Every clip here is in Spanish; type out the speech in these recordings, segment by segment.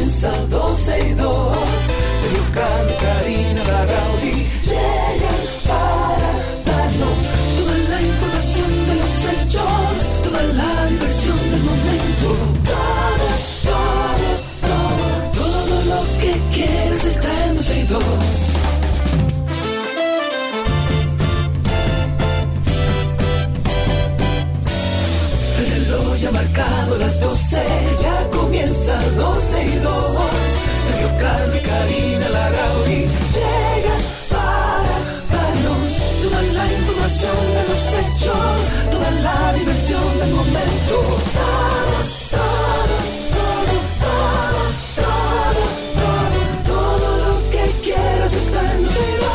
comienza 12 y 2. Sergio Carlos, Karina Larrauri llegan para darnos toda la información de los hechos, toda la diversión del momento. Todo, todo, todo, todo lo que quieres está en 12 y 2. El reloj ha marcado las 12, ya comienza 12 y 2. Sergio Carlos y Karina Larrauri llegan para darnos toda la información de los hechos, toda la diversión del momento. Todo, todo, todo, todo, todo, todo, todo lo que quieras está en 12 y 2.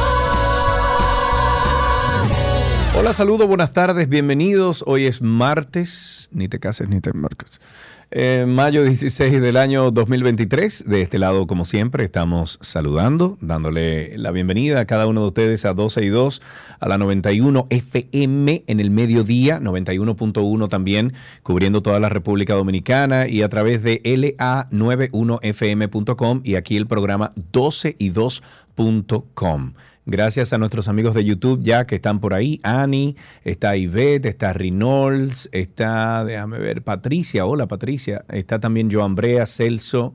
Hola, saludos, buenas tardes, bienvenidos. Hoy es martes, ni te cases ni te embarques. Eh, mayo 16 del año 2023. De este lado, como siempre, estamos saludando, dándole la bienvenida a cada uno de ustedes a 12 y 2, a la 91 FM en el mediodía, 91.1 también, cubriendo toda la República Dominicana y a través de la91fm.com y aquí el programa 12 y 2.com. Gracias a nuestros amigos de YouTube ya que están por ahí. Ani, está Ivette, está Rinolds, está, déjame ver, Patricia. Hola Patricia. Está también Joan Brea, Celso.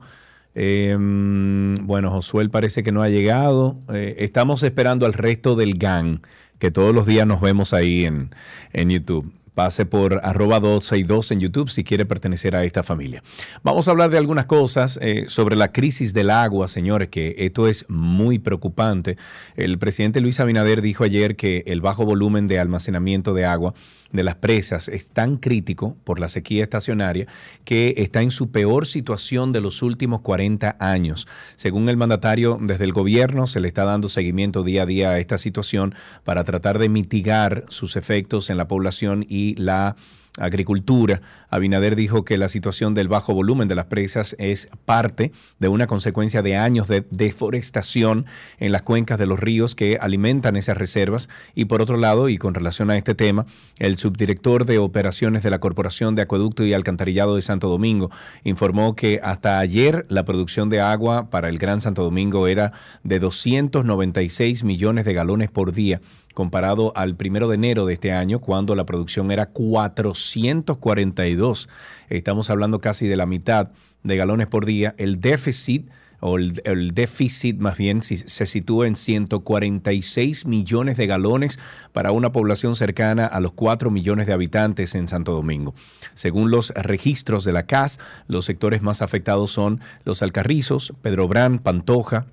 eh, bueno, Josué parece que no ha llegado. Eh, estamos esperando al resto del gang, que todos los días nos vemos ahí en, en YouTube. Pase por arroba 262 en YouTube si quiere pertenecer a esta familia. Vamos a hablar de algunas cosas eh, sobre la crisis del agua, señores, que esto es muy preocupante. El presidente Luis Abinader dijo ayer que el bajo volumen de almacenamiento de agua de las presas es tan crítico por la sequía estacionaria que está en su peor situación de los últimos 40 años. Según el mandatario, desde el gobierno se le está dando seguimiento día a día a esta situación para tratar de mitigar sus efectos en la población y la agricultura. Abinader dijo que la situación del bajo volumen de las presas es parte de una consecuencia de años de deforestación en las cuencas de los ríos que alimentan esas reservas. Y por otro lado, y con relación a este tema, el subdirector de operaciones de la Corporación de Acueducto y Alcantarillado de Santo Domingo informó que hasta ayer la producción de agua para el Gran Santo Domingo era de 296 millones de galones por día comparado al primero de enero de este año, cuando la producción era 442. Estamos hablando casi de la mitad de galones por día. El déficit, o el, déficit más bien, se sitúa en 146 millones de galones para una población cercana a los 4 millones de habitantes en Santo Domingo. Según los registros de la CAS, los sectores más afectados son los Alcarrizos, Pedro Brán, Pantoja,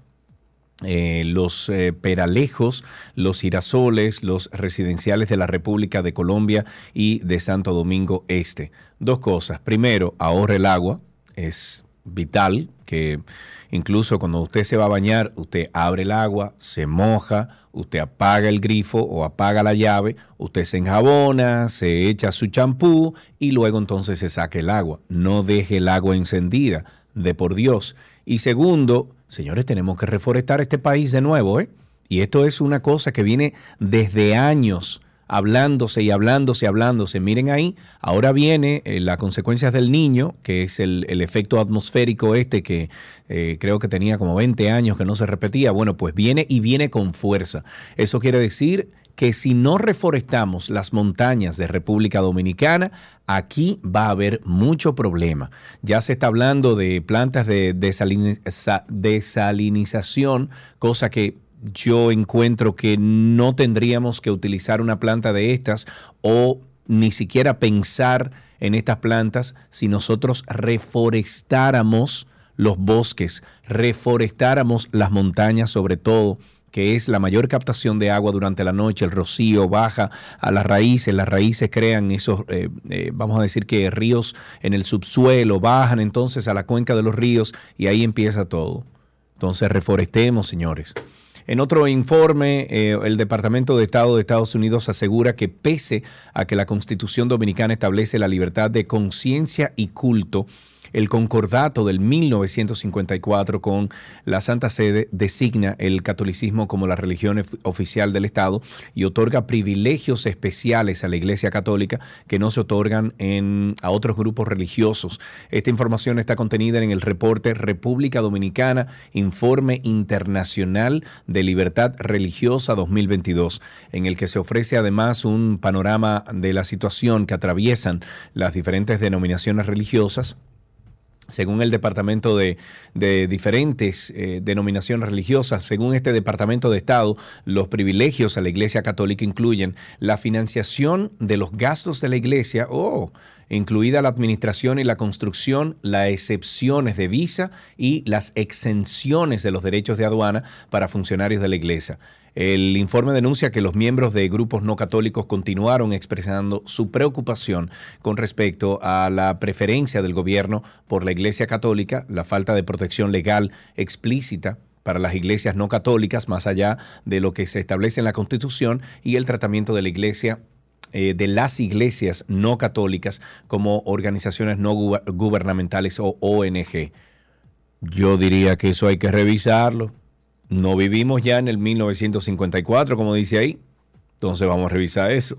eh, los eh, Peralejos, los Girasoles, los residenciales de la República de Colombia y de Santo Domingo Este. Dos cosas. Primero, ahorre el agua. Es vital que incluso cuando usted se va a bañar, usted abre el agua, se moja, usted apaga el grifo o apaga la llave, usted se enjabona, se echa su champú y luego entonces se saca el agua. No deje el agua encendida, de por Dios. Y segundo, señores, tenemos que reforestar este país de nuevo, ¿eh? Y esto es una cosa que viene desde años hablándose y hablándose y hablándose. Miren ahí, ahora viene eh, las consecuencias del niño, que es el, efecto atmosférico este que eh, creo que tenía como 20 años que no se repetía. Bueno, pues viene y viene con fuerza. Eso quiere decir que si no reforestamos las montañas de República Dominicana, aquí va a haber mucho problema. Ya se está hablando de plantas de desalini- sa- desalinización, cosa que yo encuentro que no tendríamos que utilizar una planta de estas o ni siquiera pensar en estas plantas si nosotros reforestáramos los bosques, reforestáramos las montañas sobre todo que es la mayor captación de agua durante la noche, el rocío baja a las raíces, las raíces crean esos, eh, eh, vamos a decir que ríos en el subsuelo, bajan entonces a la cuenca de los ríos y ahí empieza todo. Entonces reforestemos, señores. En otro informe, eh, el Departamento de Estado de Estados Unidos asegura que pese a que la Constitución Dominicana establece la libertad de conciencia y culto, el concordato del 1954 con la Santa Sede designa el catolicismo como la religión oficial del Estado y otorga privilegios especiales a la Iglesia Católica que no se otorgan a otros grupos religiosos. Esta información está contenida en el reporte República Dominicana, Informe Internacional de Libertad Religiosa 2022, en el que se ofrece además un panorama de la situación que atraviesan las diferentes denominaciones religiosas según el Departamento de, diferentes eh, denominaciones religiosas, según este Departamento de Estado, los privilegios a la Iglesia Católica incluyen la financiación de los gastos de la Iglesia, oh, incluida la administración y la construcción, las excepciones de visa y las exenciones de los derechos de aduana para funcionarios de la Iglesia. El informe denuncia que los miembros de grupos no católicos continuaron expresando su preocupación con respecto a la preferencia del gobierno por la Iglesia Católica, la falta de protección legal explícita para las iglesias no católicas, más allá de lo que se establece en la Constitución, y el tratamiento de la Iglesia eh, de las iglesias no católicas como organizaciones no gubernamentales o ONG. Yo diría que eso hay que revisarlo. No vivimos ya en el 1954, como dice ahí. Entonces vamos a revisar eso.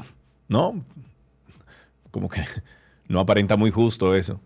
¿No? Como que no aparenta muy justo eso.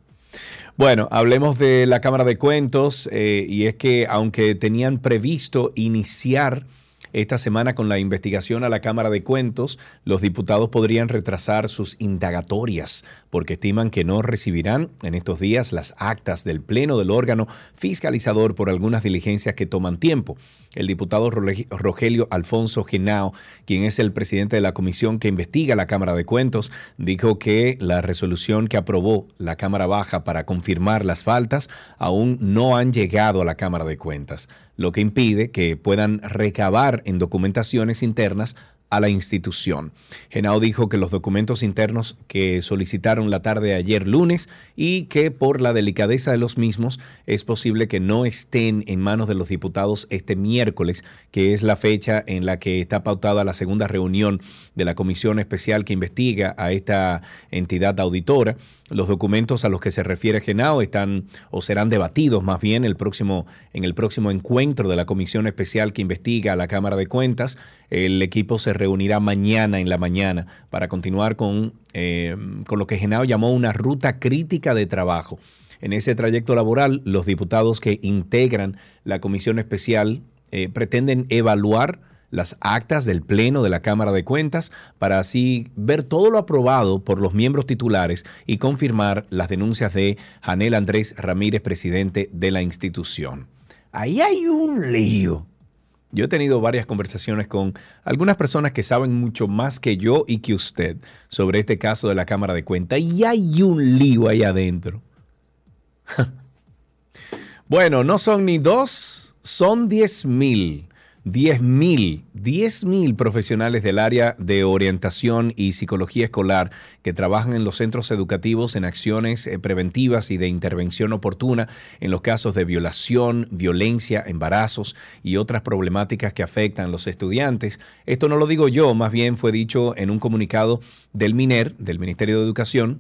Bueno, hablemos de la Cámara de Cuentos eh, y es que aunque tenían previsto iniciar esta semana con la investigación a la Cámara de Cuentos, los diputados podrían retrasar sus indagatorias porque estiman que no recibirán en estos días las actas del Pleno del órgano fiscalizador por algunas diligencias que toman tiempo. El diputado Rogelio Alfonso Genao, quien es el presidente de la comisión que investiga la Cámara de Cuentos, dijo que la resolución que aprobó la Cámara Baja para confirmar las faltas aún no han llegado a la Cámara de Cuentas lo que impide que puedan recabar en documentaciones internas a la institución. Genao dijo que los documentos internos que solicitaron la tarde de ayer lunes y que por la delicadeza de los mismos es posible que no estén en manos de los diputados este miércoles, que es la fecha en la que está pautada la segunda reunión de la comisión especial que investiga a esta entidad auditora. Los documentos a los que se refiere Genao están o serán debatidos más bien el próximo, en el próximo encuentro de la comisión especial que investiga a la Cámara de Cuentas. El equipo se reunirá mañana en la mañana para continuar con, eh, con lo que Genao llamó una ruta crítica de trabajo. En ese trayecto laboral, los diputados que integran la comisión especial eh, pretenden evaluar las actas del Pleno de la Cámara de Cuentas para así ver todo lo aprobado por los miembros titulares y confirmar las denuncias de Janel Andrés Ramírez, presidente de la institución. Ahí hay un lío. Yo he tenido varias conversaciones con algunas personas que saben mucho más que yo y que usted sobre este caso de la Cámara de Cuentas y hay un lío ahí adentro. bueno, no son ni dos, son diez mil 10.000, 10.000 profesionales del área de orientación y psicología escolar que trabajan en los centros educativos en acciones eh, preventivas y de intervención oportuna en los casos de violación, violencia, embarazos y otras problemáticas que afectan a los estudiantes. Esto no lo digo yo, más bien fue dicho en un comunicado del MINER, del Ministerio de Educación,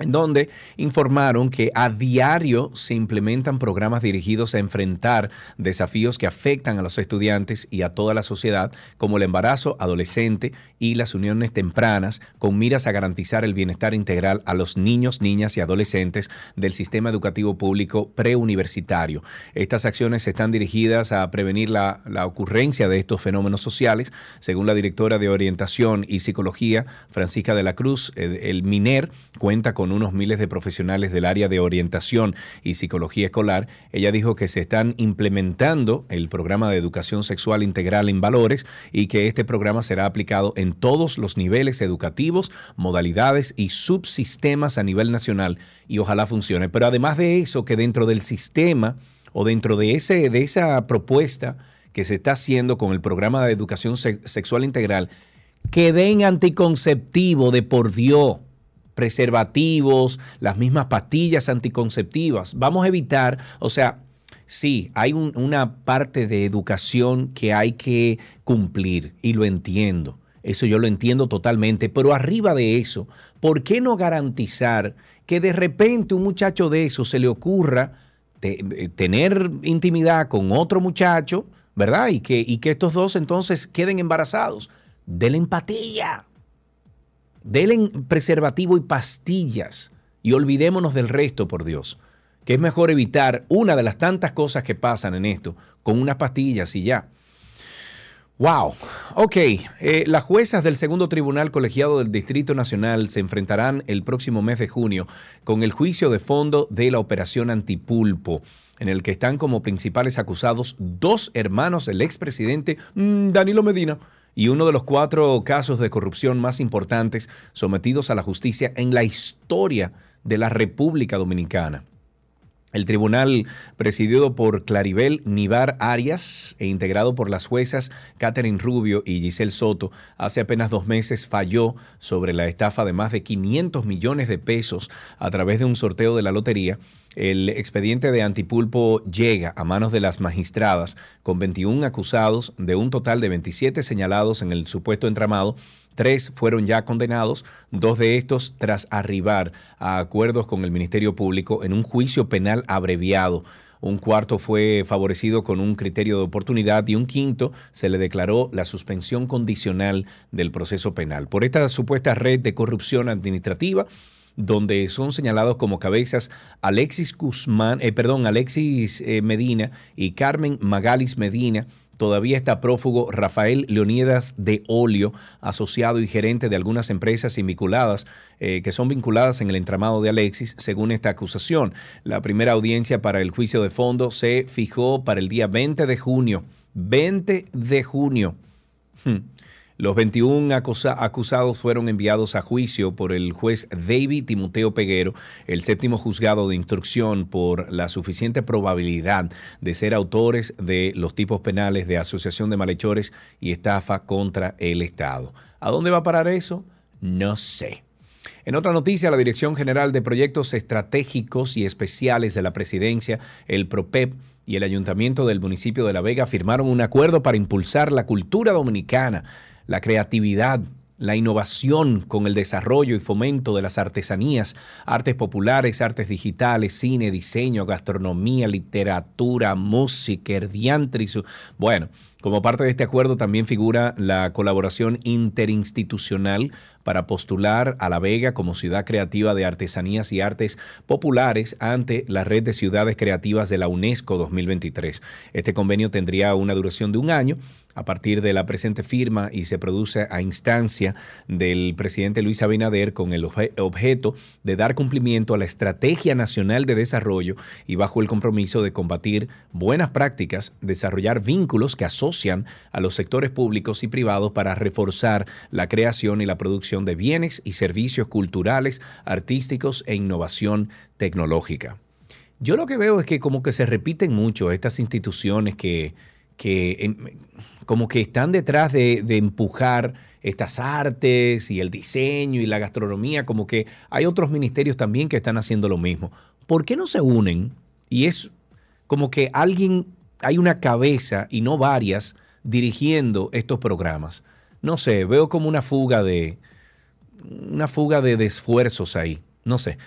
en donde informaron que a diario se implementan programas dirigidos a enfrentar desafíos que afectan a los estudiantes y a toda la sociedad, como el embarazo adolescente y las uniones tempranas, con miras a garantizar el bienestar integral a los niños, niñas y adolescentes del sistema educativo público preuniversitario. Estas acciones están dirigidas a prevenir la, ocurrencia de estos fenómenos sociales, según la directora de Orientación y Psicología, Francisca de la Cruz. el MINER cuenta con unos miles de profesionales del área de orientación y psicología escolar, ella dijo que se están implementando el programa de educación sexual integral en valores y que este programa será aplicado en todos los niveles educativos, modalidades y subsistemas a nivel nacional y ojalá funcione. Pero además de eso, que dentro del sistema o dentro de, ese, de esa propuesta que se está haciendo con el programa de educación sexual integral, que den anticonceptivo de por Dios preservativos, las mismas pastillas anticonceptivas. Vamos a evitar, o sea, sí, hay una parte de educación que hay que cumplir y lo entiendo. Eso yo lo entiendo totalmente, pero arriba de eso, ¿por qué no garantizar que de repente un muchacho de eso se le ocurra eh, tener intimidad con otro muchacho, ¿verdad? Y que, y que estos dos entonces queden embarazados. Denle empatía. Denle preservativo y pastillas. Y olvidémonos del resto, por Dios. Que es mejor evitar una de las tantas cosas que pasan en esto con unas pastillas y ya. Wow. Ok. Eh, las juezas del segundo tribunal colegiado del Distrito Nacional se enfrentarán el próximo mes de junio con el juicio de fondo de la operación Antipulpo, en el que están como principales acusados dos hermanos del expresidente mm, Danilo Medina y uno de los cuatro casos de corrupción más importantes sometidos a la justicia en la historia de la República Dominicana. El tribunal, presidido por Claribel Nivar Arias e integrado por las juezas Catherine Rubio y Giselle Soto, hace apenas dos meses falló sobre la estafa de más de 500 millones de pesos a través de un sorteo de la lotería. El expediente de Antipulpo llega a manos de las magistradas con 21 acusados de un total de 27 señalados en el supuesto entramado Tres fueron ya condenados, dos de estos tras arribar a acuerdos con el Ministerio Público en un juicio penal abreviado. Un cuarto fue favorecido con un criterio de oportunidad y un quinto se le declaró la suspensión condicional del proceso penal. Por esta supuesta red de corrupción administrativa, donde son señalados como cabezas Alexis Guzmán, eh, perdón, Alexis eh, Medina y Carmen Magalis Medina, Todavía está prófugo Rafael Leonidas de Olio, asociado y gerente de algunas empresas vinculadas, eh, que son vinculadas en el entramado de Alexis, según esta acusación. La primera audiencia para el juicio de fondo se fijó para el día 20 de junio. 20 de junio. Hmm. Los 21 acusados fueron enviados a juicio por el juez David Timoteo Peguero, el séptimo juzgado de instrucción, por la suficiente probabilidad de ser autores de los tipos penales de asociación de malhechores y estafa contra el Estado. ¿A dónde va a parar eso? No sé. En otra noticia, la Dirección General de Proyectos Estratégicos y Especiales de la Presidencia, el PROPEP, y el Ayuntamiento del municipio de La Vega firmaron un acuerdo para impulsar la cultura dominicana la creatividad, la innovación con el desarrollo y fomento de las artesanías, artes populares, artes digitales, cine, diseño, gastronomía, literatura, música, herdiantriz. Bueno, como parte de este acuerdo también figura la colaboración interinstitucional para postular a La Vega como ciudad creativa de artesanías y artes populares ante la red de ciudades creativas de la UNESCO 2023. Este convenio tendría una duración de un año a partir de la presente firma y se produce a instancia del presidente Luis Abinader con el objeto de dar cumplimiento a la Estrategia Nacional de Desarrollo y bajo el compromiso de combatir buenas prácticas, desarrollar vínculos que asocian a los sectores públicos y privados para reforzar la creación y la producción de bienes y servicios culturales, artísticos e innovación tecnológica. Yo lo que veo es que como que se repiten mucho estas instituciones que, que como que están detrás de, empujar estas artes y el diseño y la gastronomía, como que hay otros ministerios también que están haciendo lo mismo. ¿Por qué no se unen? Y es como que alguien, hay una cabeza y no varias dirigiendo estos programas. No sé, veo como una fuga de, una fuga de, esfuerzos ahí. No sé.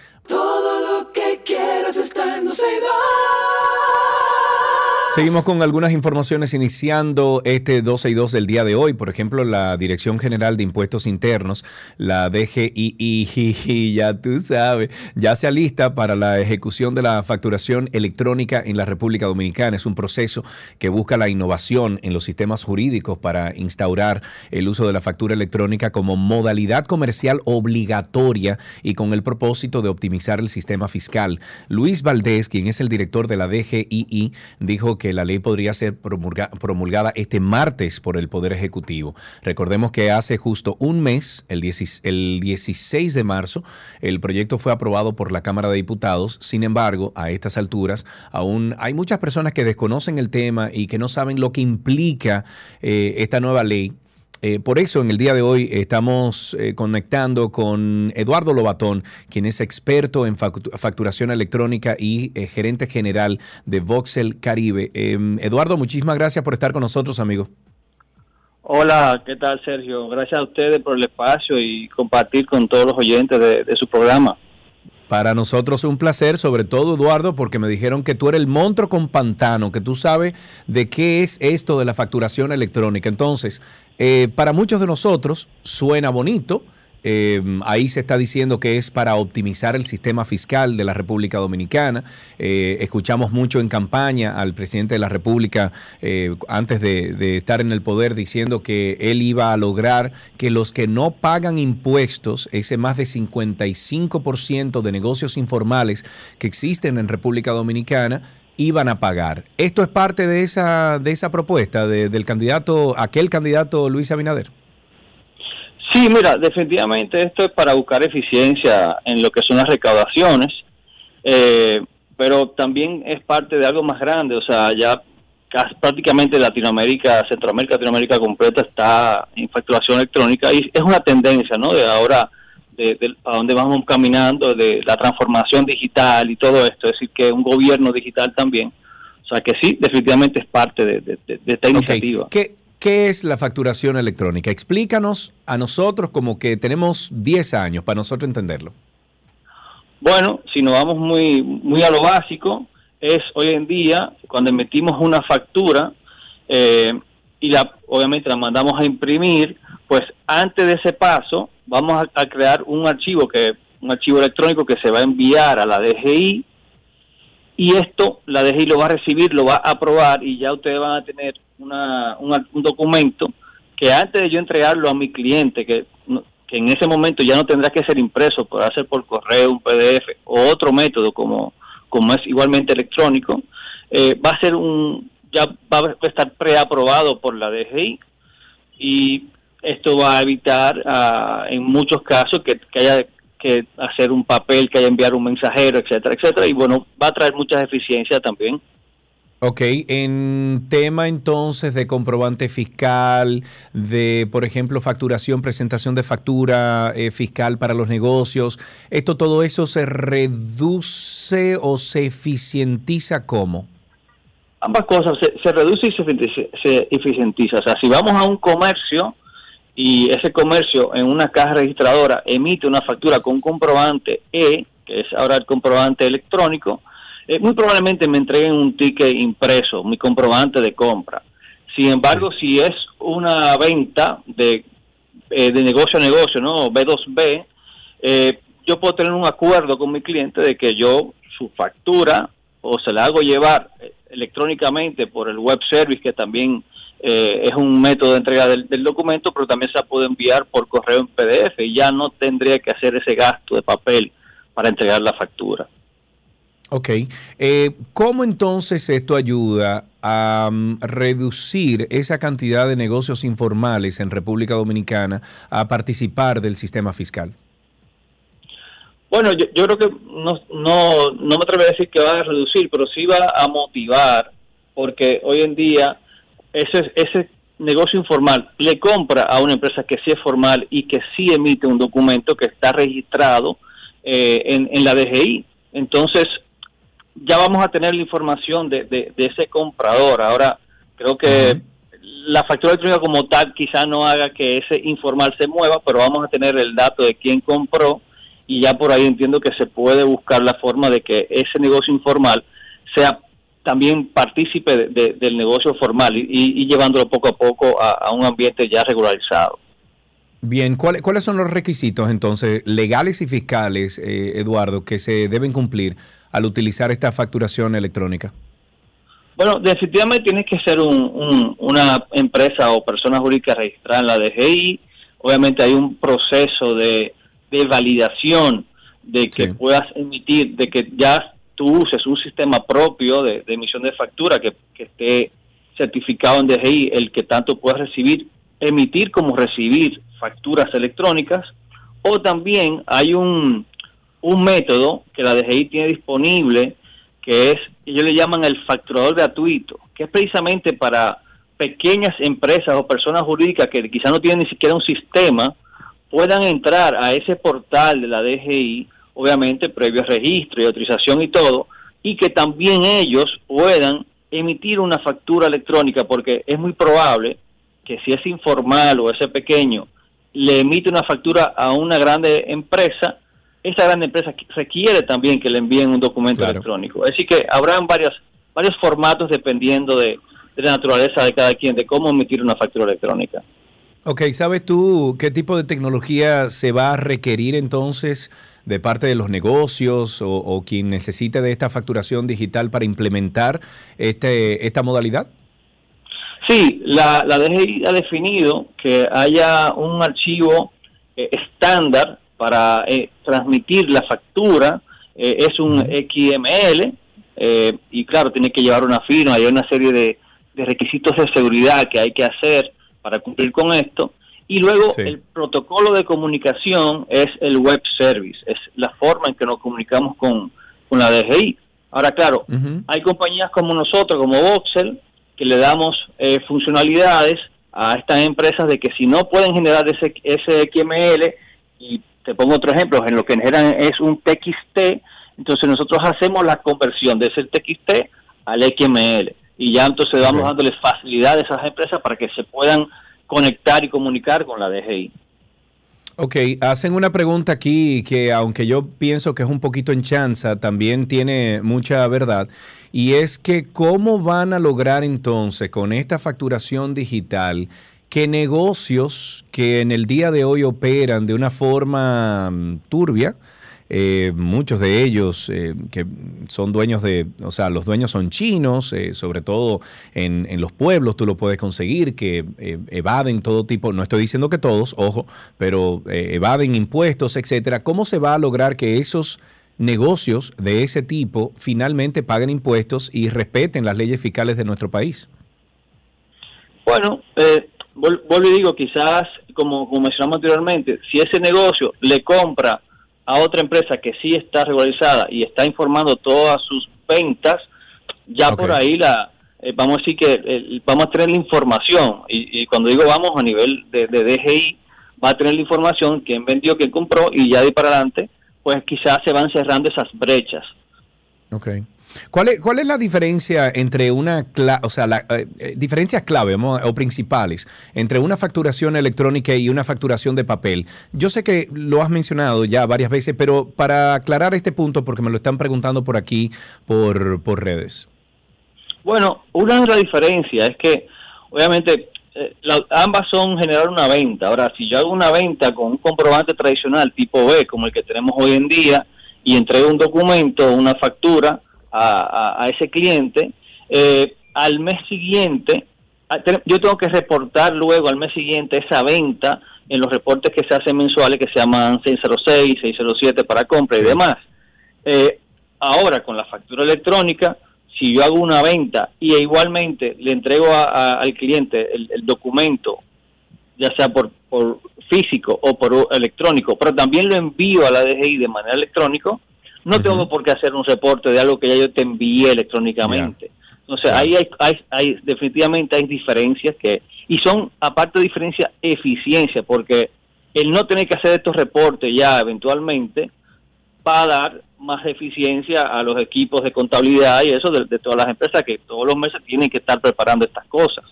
Seguimos con algunas informaciones iniciando este 12 y 2 del día de hoy. Por ejemplo, la Dirección General de Impuestos Internos, la DGI, ya tú sabes, ya se alista para la ejecución de la facturación electrónica en la República Dominicana. Es un proceso que busca la innovación en los sistemas jurídicos para instaurar el uso de la factura electrónica como modalidad comercial obligatoria y con el propósito de optimizar el sistema fiscal. Luis Valdés, quien es el director de la DGII, dijo que que la ley podría ser promulgada este martes por el Poder Ejecutivo. Recordemos que hace justo un mes, el, 16 de marzo, el proyecto fue aprobado por la Cámara de Diputados. Sin embargo, a estas alturas, aún hay muchas personas que desconocen el tema y que no saben lo que implica eh, esta nueva ley eh, por eso en el día de hoy estamos eh, conectando con Eduardo Lobatón, quien es experto en facturación electrónica y eh, gerente general de Voxel Caribe. Em, Eduardo, muchísimas gracias por estar con nosotros, amigo. Hola, ¿qué tal, Sergio? Gracias a ustedes por el espacio y compartir con todos los oyentes de, su programa. Para nosotros un placer, sobre todo Eduardo, porque me dijeron que tú eres el monstruo con pantano, que tú sabes de qué es esto de la facturación electrónica. Entonces, eh, para muchos de nosotros suena bonito, Em, ahí se está diciendo que es para optimizar el sistema fiscal de la República Dominicana. Eh, escuchamos mucho en campaña al presidente de la República eh, antes de, estar en el poder diciendo que él iba a lograr que los que no pagan impuestos, ese más de 55% de negocios informales que existen en República Dominicana, iban a pagar. Esto es parte de esa, de esa propuesta del candidato, aquel candidato Luis Abinader. Sí, mira, definitivamente esto es para buscar eficiencia en lo que son las recaudaciones, eh, pero también es parte de algo más grande, o sea, ya prácticamente Latinoamérica, Centroamérica, Latinoamérica completa está en facturación electrónica y es una tendencia, ¿no? De ahora, de, a dónde vamos caminando, de la transformación digital y todo esto, es decir, que un gobierno digital también. O sea, que sí, definitivamente es parte de, esta iniciativa. ¿Qué, ¿Qué es la facturación electrónica? Explícanos a nosotros como que tenemos 10 años para nosotros entenderlo. Bueno, si nos vamos muy, muy a lo básico, es hoy en día cuando emitimos una factura eh, y la, obviamente la mandamos a imprimir, pues antes de ese paso vamos a, a, crear un archivo que un archivo electrónico que se va a enviar a la DGI y esto la DGI lo va a recibir, lo va a aprobar y ya ustedes van a tener una, un documento que antes de yo entregarlo a mi cliente, que, que en ese momento ya no tendrá que ser impreso, podrá ser por correo, un PDF o otro método como, como es igualmente electrónico, eh, va a ser un, ya va a estar preaprobado por la DGI y esto va a evitar ah, en muchos casos que, que, haya que hacer un papel, que haya enviar un mensajero, etcétera, etcétera, y bueno, va a traer muchas eficiencias también. Ok, en tema entonces de comprobante fiscal, de, por ejemplo, facturación, presentación de factura eh, fiscal para los negocios, ¿esto todo eso se reduce o se eficientiza cómo? Ambas cosas, se, reduce y se, se eficientiza. O sea, si vamos a un comercio y ese comercio en una caja registradora emite una factura con un comprobante E, que es ahora el comprobante electrónico, eh, muy probablemente me entreguen un ticket impreso, mi comprobante de compra. Sin embargo, si es una venta de, eh, de negocio a negocio, ¿no? B2B, eh, yo puedo tener un acuerdo con mi cliente de que yo su factura o se la hago llevar electrónicamente por el web service, que también es un método de entrega del, del, documento, pero también se la puede enviar por correo en PDF y ya no tendría que hacer ese gasto de papel para entregar la factura. Ok. Eh, ¿Cómo entonces esto ayuda a mm, reducir esa cantidad de negocios informales en República Dominicana a participar del sistema fiscal? Bueno, yo, creo que no, no, no me atrevo a decir que va a reducir, pero sí va a motivar, porque hoy en día ese, ese negocio informal le compra a una empresa que sí es formal y que sí emite un documento que está registrado eh, en, en la DGI. Entonces, ya vamos a tener la información de, de, ese comprador. Ahora, creo que la factura electrónica como tal quizá no haga que ese informal se mueva, pero vamos a tener el dato de quién compró y ya por ahí entiendo que se puede buscar la forma de que ese negocio informal sea también partícipe del negocio formal y, llevándolo poco a poco a, un ambiente ya regularizado. Bien, ¿cuáles son los requisitos entonces legales y fiscales, eh, Eduardo, que se deben cumplir al utilizar esta facturación electrónica? Bueno, definitivamente tiene que ser una empresa o persona jurídica registrada en la DGI. Obviamente hay un proceso de, validación de que puedas emitir, de que ya tú uses un sistema propio de, emisión de factura que, que, esté certificado en DGI, el que tanto puedas recibir, emitir como recibir facturas electrónicas. O también hay un, un método que la DGI tiene disponible, que es, ellos le llaman el facturador gratuito, que es precisamente para pequeñas empresas o personas jurídicas que quizás no tienen ni siquiera un sistema, puedan entrar a ese portal de la DGI, obviamente previo registro y autorización y todo, y que también ellos puedan emitir una factura electrónica, porque es muy probable que si es informal o ese pequeño le emite una factura a una grande empresa, esa gran empresa requiere también que le envíen un documento electrónico. Así que habrán varios, varios formatos dependiendo de, la naturaleza de cada quien, de cómo emitir una factura electrónica. Ok, ¿sabes tú qué tipo de tecnología se va a requerir entonces de parte de los negocios o, quien necesite de esta facturación digital para implementar este, esta modalidad? Sí, la, la DGI ha definido que haya un archivo eh, estándar para eh, transmitir la factura, eh, es un XML y claro, tiene que llevar una firma, hay una serie de, requisitos de seguridad que hay que hacer para cumplir con esto. Y luego el protocolo de comunicación es el web service, es la forma en que nos comunicamos con, la DGI. Ahora, claro, hay compañías como nosotros, como Voxel, que le damos funcionalidades a estas empresas de que si no pueden generar ese, ese XML, y te pongo otro ejemplo, en lo que generan es un TXT, entonces nosotros hacemos la conversión de ese TXT al XML y ya entonces vamos dándole facilidad a esas empresas para que se puedan conectar y comunicar con la DGI. Ok, hacen una pregunta aquí que aunque yo pienso que es un poquito en chanza, también tiene mucha verdad, y es que cómo van a lograr entonces con esta facturación digital que negocios que en el día de hoy operan de una forma mm, turbia, eh, muchos de ellos eh, que son dueños de, o sea, los dueños son chinos, eh, sobre todo en, en, los pueblos tú lo puedes conseguir, que evaden todo tipo, no estoy diciendo que todos, ojo, pero evaden impuestos, etcétera. ¿Cómo se va a lograr que esos negocios de ese tipo finalmente paguen impuestos y respeten las leyes fiscales de nuestro país? Bueno, eh, vuelvo y digo, quizás, como, mencionamos anteriormente, si ese negocio le compra a otra empresa que sí está regularizada y está informando todas sus ventas, ya por ahí la eh, vamos a decir que eh, vamos a tener la información y, cuando digo vamos a nivel de, de, DGI va a tener la información quién vendió, quién compró y ya de ahí para adelante pues quizás se van cerrando esas brechas. Okay. ¿Cuál es, ¿Cuál es la diferencia entre una, o sea, la, eh, eh, diferencias clave o principales entre una facturación electrónica y una facturación de papel? Yo sé que lo has mencionado ya varias veces, pero para aclarar este punto, porque me lo están preguntando por aquí, por, por redes. Bueno, una de las diferencias es que, obviamente, eh, ambas son generar una venta. Ahora, si yo hago una venta con un comprobante tradicional tipo B, como el que tenemos hoy en día, y entrego un documento, una factura, a, ese cliente, eh, al mes siguiente, yo tengo que reportar luego al mes siguiente esa venta en los reportes que se hacen mensuales que se llaman 606, 607 para compra y demás. Eh, ahora con la factura electrónica, si yo hago una venta y igualmente le entrego al cliente el, documento, ya sea por, por físico o por electrónico, pero también lo envío a la DGI de manera electrónica, no tengo por qué hacer un reporte de algo que ya yo te envié electrónicamente. Entonces, ahí hay, hay, definitivamente hay diferencias que, y son, aparte de diferencia, eficiencia, porque el no tener que hacer estos reportes ya eventualmente va a dar más eficiencia a los equipos de contabilidad y eso de todas las empresas que todos los meses tienen que estar preparando estas cosas.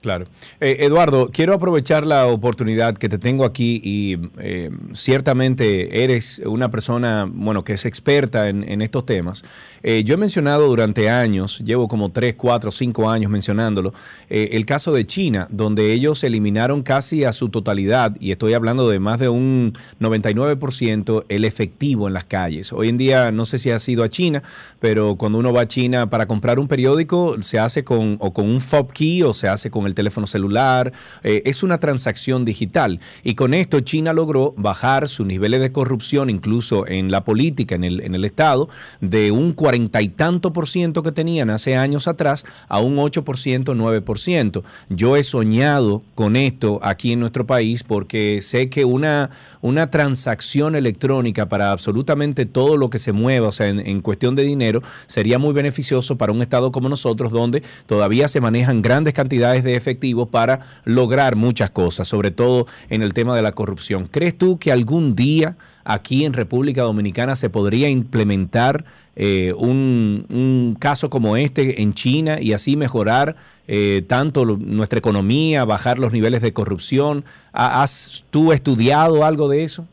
Claro. Eh, Eduardo, quiero aprovechar la oportunidad que te tengo aquí y eh, ciertamente eres una persona, bueno, que es experta en, estos temas. Eh, yo he mencionado durante años, llevo como 3, 4, 5 años mencionándolo, el caso de China, donde ellos eliminaron casi a su totalidad, y estoy hablando de más de un 99%, el efectivo en las calles. Hoy en día, no sé si ha sido a China, pero cuando uno va a China para comprar un periódico, se hace con, o con un fob key o se hace con el teléfono celular, eh, es una transacción digital. Y con esto China logró bajar sus niveles de corrupción, incluso en la política, en el, en el Estado, de un cuarenta y tanto por ciento que tenían hace años atrás a un 8 por ciento, 9 por ciento. Yo he soñado con esto aquí en nuestro país porque sé que una, una transacción electrónica para absolutamente todo lo que se mueva, o sea, en cuestión de dinero, sería muy beneficioso para un Estado como nosotros, donde todavía se manejan grandes cantidades de efectivo para lograr muchas cosas, sobre todo en el tema de la corrupción. ¿Crees tú que algún día aquí en República Dominicana se podría implementar eh, un, caso como este en China y así mejorar eh, tanto nuestra economía, bajar los niveles de corrupción? ¿Has tú estudiado algo de eso?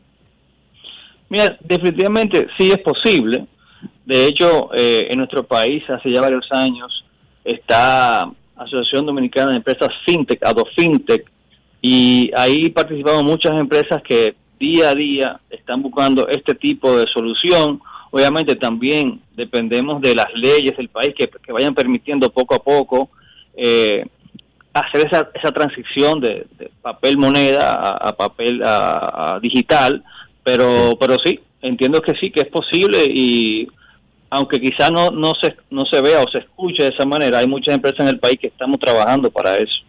Mira, definitivamente sí es posible. De hecho, eh, en nuestro país hace ya varios años está Asociación Dominicana de Empresas FinTech, AdoFintech, y ahí participamos muchas empresas que día a día están buscando este tipo de solución. Obviamente también dependemos de las leyes del país que, vayan permitiendo poco a poco eh, hacer esa, esa transición de, papel moneda a, papel a, digital, pero, pero sí, entiendo que sí, que es posible y aunque quizá no, no, se, no se vea o se escuche de esa manera, hay muchas empresas en el país que estamos trabajando para eso.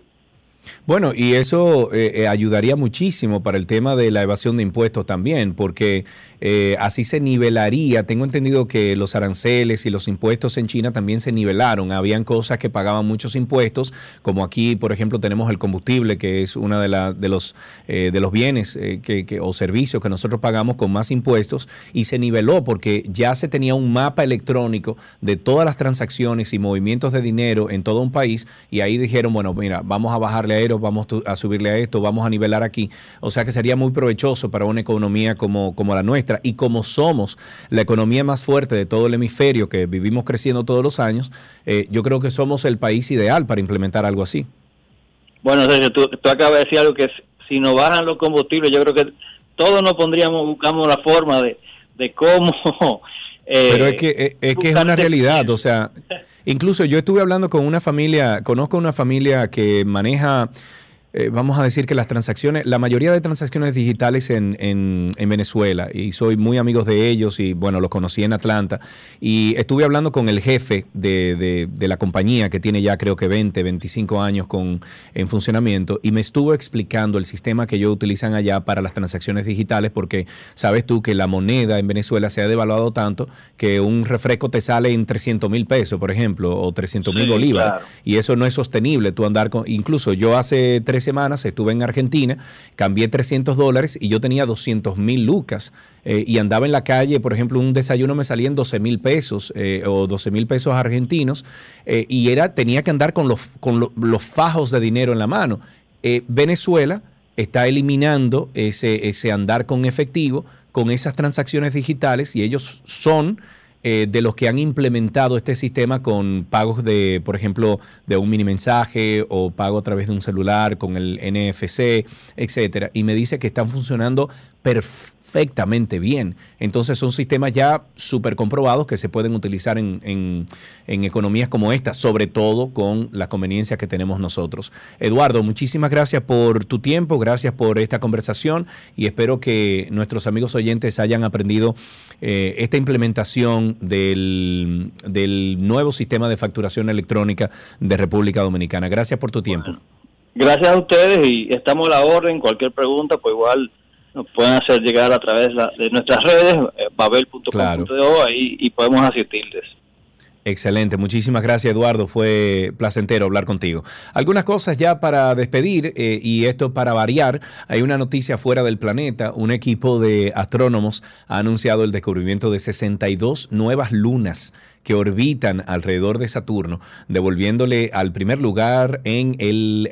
Bueno, y eso eh, eh, ayudaría muchísimo para el tema de la evasión de impuestos también, porque eh, así se nivelaría. Tengo entendido que los aranceles y los impuestos en China también se nivelaron. Habían cosas que pagaban muchos impuestos, como aquí, por ejemplo, tenemos el combustible, que es uno de, de, los, de los bienes que, o servicios que nosotros pagamos con más impuestos, y se niveló porque ya se tenía un mapa electrónico de todas las transacciones y movimientos de dinero en todo un país, y ahí dijeron, bueno, mira, vamos a bajarle a vamos a subirle a esto, vamos a nivelar aquí. O sea que sería muy provechoso para una economía como, como la nuestra. Y como somos la economía más fuerte de todo el hemisferio, que vivimos creciendo todos los años, eh, yo creo que somos el país ideal para implementar algo así. Bueno, Sergio, tú, acabas de decir algo que si no bajan los combustibles, yo creo que todos nos pondríamos, buscamos la forma de, de cómo... Eh, Pero es que, eh, es, que es una realidad, o sea, Incluso yo estuve hablando con una familia, conozco una familia que maneja eh, vamos a decir que las transacciones, la mayoría de transacciones digitales en, en, Venezuela, y soy muy amigos de ellos y bueno, los conocí en Atlanta, y estuve hablando con el jefe de, de, la compañía que tiene ya creo que 20, 25 años con, en funcionamiento, y me estuvo explicando el sistema que ellos utilizan allá para las transacciones digitales, porque sabes tú que la moneda en Venezuela se ha devaluado tanto que un refresco te sale en 300 mil pesos, por ejemplo, o 300 mil bolívares, y eso no es sostenible, tú andar con, incluso yo hace tres semanas estuve en Argentina, cambié 300 dólares y yo tenía 200 mil lucas. Eh, y andaba en la calle, por ejemplo, un desayuno me salía en 12 mil pesos eh, o 12 mil pesos argentinos eh, y era, tenía que andar con, los, con los fajos de dinero en la mano. Venezuela está eliminando ese, ese andar con efectivo, con esas transacciones digitales y ellos son eh, de los que han implementado este sistema con pagos de, por ejemplo, de un mini mensaje o pago a través de un celular con el NFC, etcétera. Y me dice que están funcionando perfectamente perfectamente bien. Entonces son sistemas ya súper comprobados que se pueden utilizar en, en, economías como esta, sobre todo con la conveniencia que tenemos nosotros. Eduardo, muchísimas gracias por tu tiempo, gracias por esta conversación y espero que nuestros amigos oyentes hayan aprendido eh, esta implementación del, del, nuevo sistema de facturación electrónica de República Dominicana. Gracias por tu tiempo. gracias a ustedes y estamos a la orden. Cualquier pregunta, pues igual nos pueden hacer llegar a través de nuestras redes, eh, babel.com.do, ahí y podemos asistirles. Excelente, muchísimas gracias Eduardo, fue placentero hablar contigo. Algunas cosas ya para despedir eh, y esto para variar, hay una noticia fuera del planeta, un equipo de astrónomos ha anunciado el descubrimiento de 62 nuevas lunas que orbitan alrededor de Saturno, devolviéndole al primer lugar en,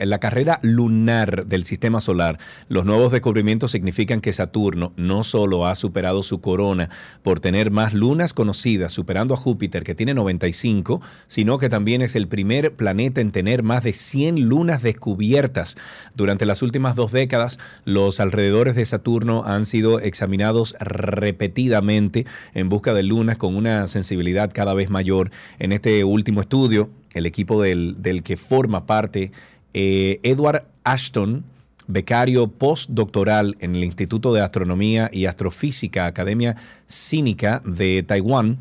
la carrera lunar del sistema solar. Los nuevos descubrimientos significan que Saturno no solo ha superado su corona por tener más lunas conocidas, superando a Júpiter, que tiene 95, sino que también es el primer planeta en tener más de 100 lunas descubiertas. Durante las últimas dos décadas, los alrededores de Saturno han sido examinados repetidamente en busca de lunas con una sensibilidad cada vez mayor. En este último estudio, el equipo del, que forma parte eh, Edward Ashton, becario postdoctoral en el Instituto de Astronomía y Astrofísica Academia Cínica de Taiwán,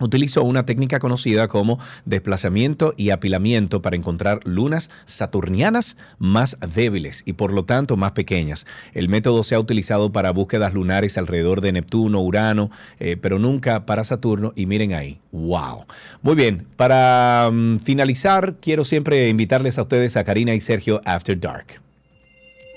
utilizó una técnica conocida como desplazamiento y apilamiento para encontrar lunas saturnianas más débiles y por lo tanto más pequeñas. El método se ha utilizado para búsquedas lunares alrededor de Neptuno, Urano, eh, pero nunca para Saturno y miren ahí, wow. Muy bien, para mm, finalizar quiero siempre invitarles a ustedes a Karina y Sergio After Dark.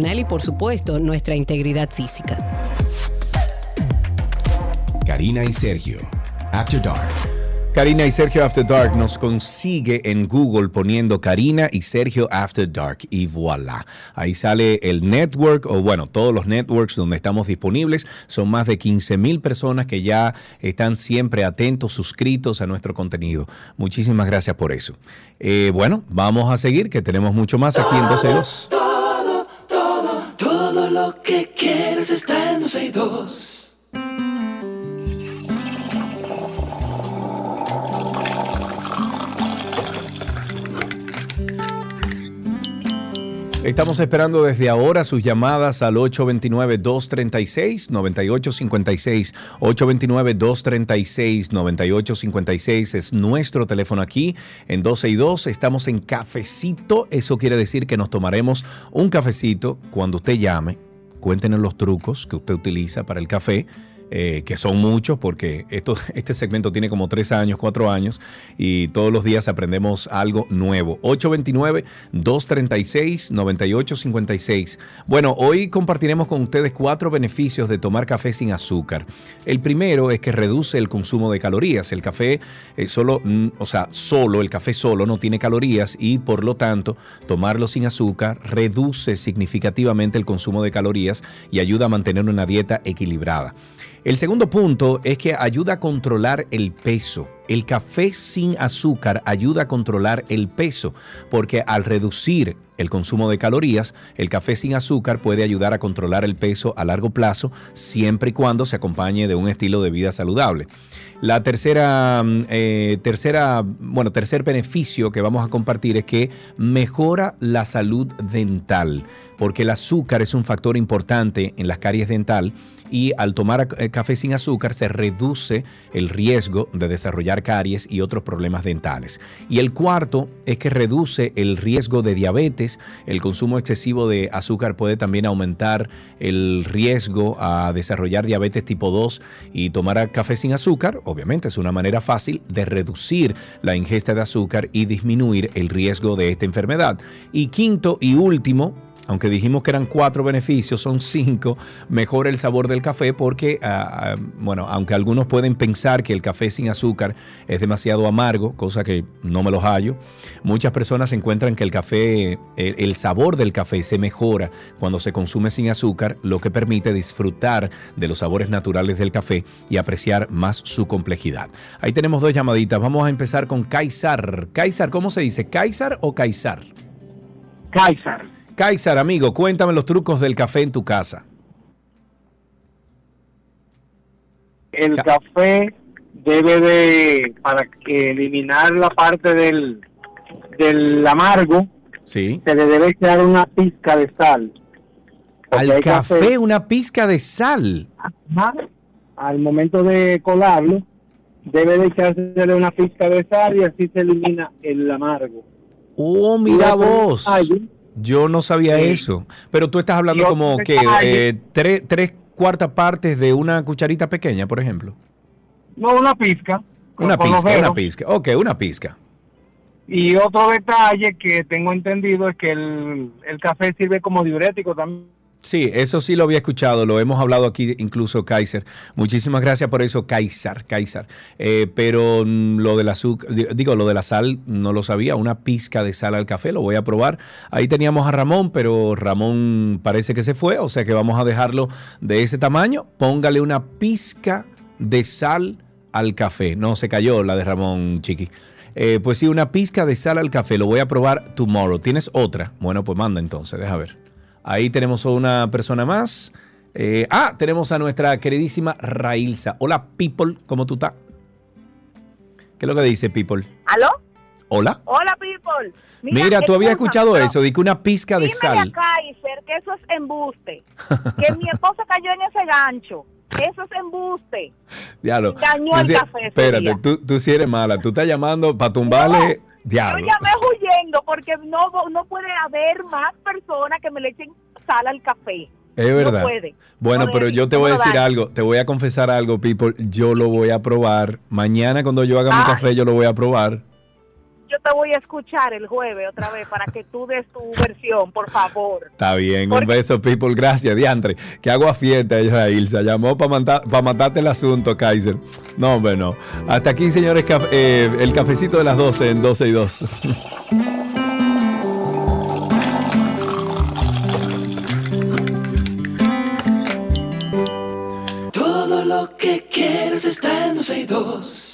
y por supuesto nuestra integridad física. Karina y Sergio, After Dark. Karina y Sergio After Dark nos consigue en Google poniendo Karina y Sergio After Dark y voilà. Ahí sale el network o bueno, todos los networks donde estamos disponibles. Son más de 15 mil personas que ya están siempre atentos, suscritos a nuestro contenido. Muchísimas gracias por eso. Eh, bueno, vamos a seguir que tenemos mucho más aquí en 12 todo que quieres está en 12 y 2. Estamos esperando desde ahora sus llamadas al 829-236-9856. 829-236-9856 es nuestro teléfono aquí en 12 y 2. Estamos en cafecito. Eso quiere decir que nos tomaremos un cafecito cuando usted llame. Cuéntenos los trucos que usted utiliza para el café eh, que son muchos porque esto, este segmento tiene como tres años, cuatro años y todos los días aprendemos algo nuevo. 829-236-9856. Bueno, hoy compartiremos con ustedes cuatro beneficios de tomar café sin azúcar. El primero es que reduce el consumo de calorías. El café eh, solo, mm, o sea, solo, el café solo no tiene calorías y por lo tanto tomarlo sin azúcar reduce significativamente el consumo de calorías y ayuda a mantener una dieta equilibrada. El segundo punto es que ayuda a controlar el peso. El café sin azúcar ayuda a controlar el peso porque al reducir el consumo de calorías, el café sin azúcar puede ayudar a controlar el peso a largo plazo siempre y cuando se acompañe de un estilo de vida saludable. La tercera, mm, eh, tercera, bueno, tercer beneficio que vamos a compartir es que mejora la salud dental, porque el azúcar es un factor importante en las caries dental y al tomar eh, café sin azúcar se reduce el riesgo de desarrollar caries y otros problemas dentales. Y el cuarto es que reduce el riesgo de diabetes. El consumo excesivo de azúcar puede también aumentar el riesgo a desarrollar diabetes tipo 2 y tomar café sin azúcar, obviamente es una manera fácil de reducir la ingesta de azúcar y disminuir el riesgo de esta enfermedad. Y quinto y último, aunque dijimos que eran cuatro beneficios, son cinco, mejora el sabor del café porque, ah, ah, bueno, aunque algunos pueden pensar que el café sin azúcar es demasiado amargo, cosa que no me lo hallo, muchas personas encuentran que el café, el, el sabor del café se mejora cuando se consume sin azúcar, lo que permite disfrutar de los sabores naturales del café y apreciar más su complejidad. Ahí tenemos dos llamaditas. Vamos a empezar con Kaisar. Kaisar, ¿cómo se dice? ¿Kaisar o Kaisar? Kaisar. Kaisar, amigo, cuéntame los trucos del café en tu casa. El café debe de, para eliminar la parte del, del amargo, Sí. se le debe echar una pizca de sal. Al café una pizca de sal. Ajá. al momento de colarlo, debe de echársele una pizca de sal y así se elimina el amargo. Oh, mira vos. Yo no sabía Sí. eso. Pero tú estás hablando como que eh, tres, tres cuartas partes de una cucharita pequeña, por ejemplo. No, una pizca. Una pizca, una pizca. Ok, una pizca. Y otro detalle que tengo entendido es que el, el café sirve como diurético también. Sí, eso sí lo había escuchado, lo hemos hablado aquí incluso, Kaiser. Muchísimas gracias por eso, Kaiser, Kaiser. Eh, pero mm, lo del azúcar, di- digo, lo de la sal no lo sabía, una pizca de sal al café, lo voy a probar. Ahí teníamos a Ramón, pero Ramón parece que se fue, o sea que vamos a dejarlo de ese tamaño. Póngale una pizca de sal al café. No, se cayó la de Ramón Chiqui. Eh, pues sí, una pizca de sal al café. Lo voy a probar tomorrow. ¿Tienes otra? Bueno, pues manda entonces, deja ver. Ahí tenemos a una persona más. Eh, ah, tenemos a nuestra queridísima Railsa. Hola, people, ¿cómo tú estás? ¿Qué es lo que dice people? ¿Aló? Hola. Hola, people. Mira, tú habías escucha, escuchado pero eso, de que una pizca de sal. a Kaiser que eso es embuste. que mi esposa cayó en ese gancho. Eso es embuste. Dañó Tú el café Espérate, tú, tú sí eres mala. Tú estás llamando para tumbarle. Yo Diablo. llamé huyendo porque no, no puede haber más personas que me le echen sal al café. Es verdad. No puede. Bueno, No pero yo te voy a ¿Cómo lo decir algo, te voy a confesar algo, people. Yo lo voy a probar. Mañana cuando yo haga mi café, yo lo voy a probar. Yo te voy a escuchar el jueves otra vez para que tú des tu versión, por favor. Está bien, un beso, people. Gracias, Diantre. Que hago a fiesta, Israel. Se llamó para matarte el asunto, Kaiser. No, hombre, no. Hasta aquí, señores, caf- eh, el cafecito de las 12 en 12 y 2. Todo lo que quieres está en 12 y 2.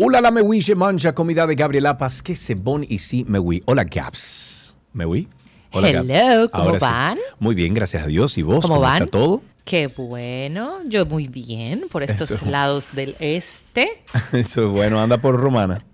Hola, la mewi, je mancha comida de Gabriela Paz. Que se bon y sí, mewi. Hola, Gaps. ¿Mewi? Hola, Hello, Gaps. ¿cómo Ahora sí. van? Muy bien, gracias a Dios. ¿Y vos? ¿Cómo ¿Cómo, van? está todo? Qué bueno, yo muy bien por estos Eso. lados del este. Eso es bueno. Anda por Romana.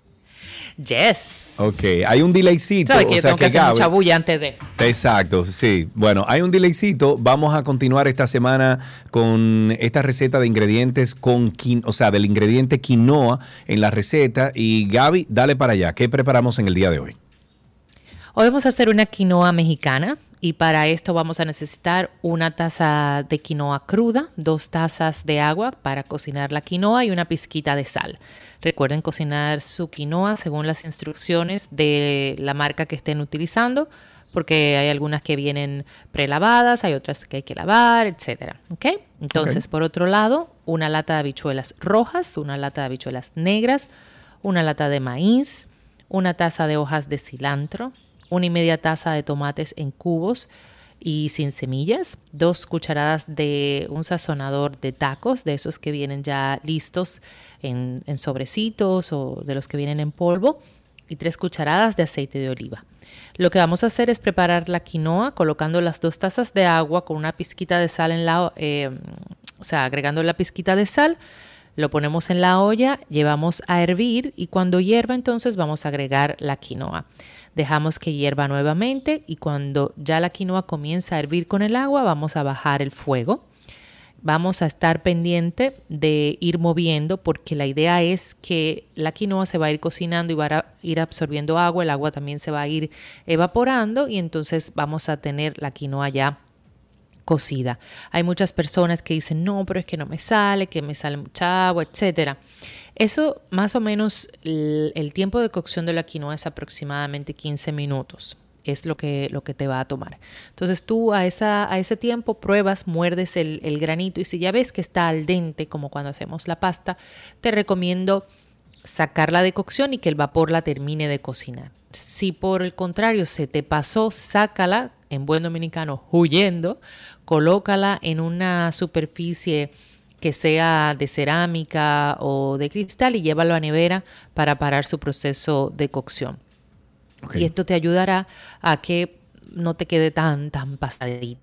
Yes. Ok, hay un delaycito. Sabes que o sea tengo que que hacer Gaby- mucha bulla antes de. Exacto, sí. Bueno, hay un delaycito. Vamos a continuar esta semana con esta receta de ingredientes con quin- o sea, del ingrediente quinoa en la receta. Y Gaby, dale para allá. ¿Qué preparamos en el día de hoy? Hoy vamos a hacer una quinoa mexicana y para esto vamos a necesitar una taza de quinoa cruda, dos tazas de agua para cocinar la quinoa y una pizquita de sal. Recuerden cocinar su quinoa según las instrucciones de la marca que estén utilizando, porque hay algunas que vienen prelavadas, hay otras que hay que lavar, etcétera. ¿Ok? Entonces, por otro lado, una lata de habichuelas rojas, una lata de habichuelas negras, una lata de maíz, una taza de hojas de cilantro, una y media taza de tomates en cubos y sin semillas, dos cucharadas de un sazonador de tacos, de esos que vienen ya listos en, sobrecitos o de los que vienen en polvo, y tres cucharadas de aceite de oliva. Lo que vamos a hacer es preparar la quinoa colocando las dos tazas de agua con una pizquita de sal en la, eh, o sea, agregando la pizquita de sal, lo ponemos en la olla, llevamos a hervir y cuando hierva entonces vamos a agregar la quinoa. Dejamos que hierva nuevamente y cuando ya la quinoa comienza a hervir con el agua vamos a bajar el fuego. Vamos a estar pendiente de ir moviendo porque la idea es que la quinoa se va a ir cocinando y va a ir absorbiendo agua, el agua también se va a ir evaporando y entonces vamos a tener la quinoa ya cocida. Hay muchas personas que dicen, no, pero es que no me sale, que me sale mucha agua, etcétera. Eso, más o menos, el, el tiempo de cocción de la quinoa es aproximadamente 15 minutos. Es lo que, lo que te va a tomar. Entonces tú a, esa, a ese tiempo pruebas, muerdes el, el granito y si ya ves que está al dente, como cuando hacemos la pasta, te recomiendo sacarla de cocción y que el vapor la termine de cocinar. Si por el contrario se te pasó, sácala, en buen dominicano, huyendo, colócala en una superficie que sea de cerámica o de cristal y llévalo a nevera para parar su proceso de cocción. Y esto te ayudará a que no te quede tan, tan pasadita.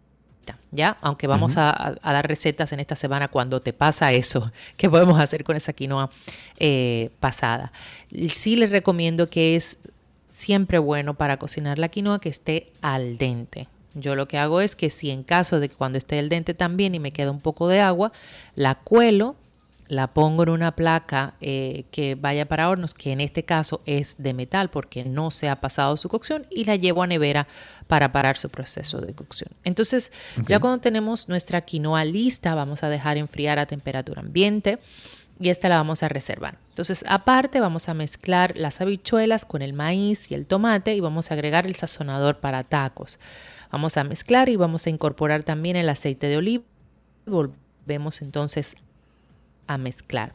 ¿Ya? Aunque vamos a, a- a dar recetas en esta semana cuando te pasa eso, ¿qué podemos hacer con esa quinoa eh, pasada? Sí les recomiendo que es siempre bueno para cocinar la quinoa que esté al dente. Yo lo que hago es que si en caso de que cuando esté al dente también y me queda un poco de agua, la cuelo, la pongo en una placa eh, que vaya para hornos, que en este caso es de metal porque no se ha pasado su cocción, y la llevo a nevera para parar su proceso de cocción. Entonces, ya cuando tenemos nuestra quinoa lista, vamos a dejar enfriar a temperatura ambiente y esta la vamos a reservar. Entonces, aparte vamos a mezclar las habichuelas con el maíz y el tomate y vamos a agregar el sazonador para tacos. Vamos a mezclar y vamos a incorporar también el aceite de oliva. Volvemos entonces a mezclar.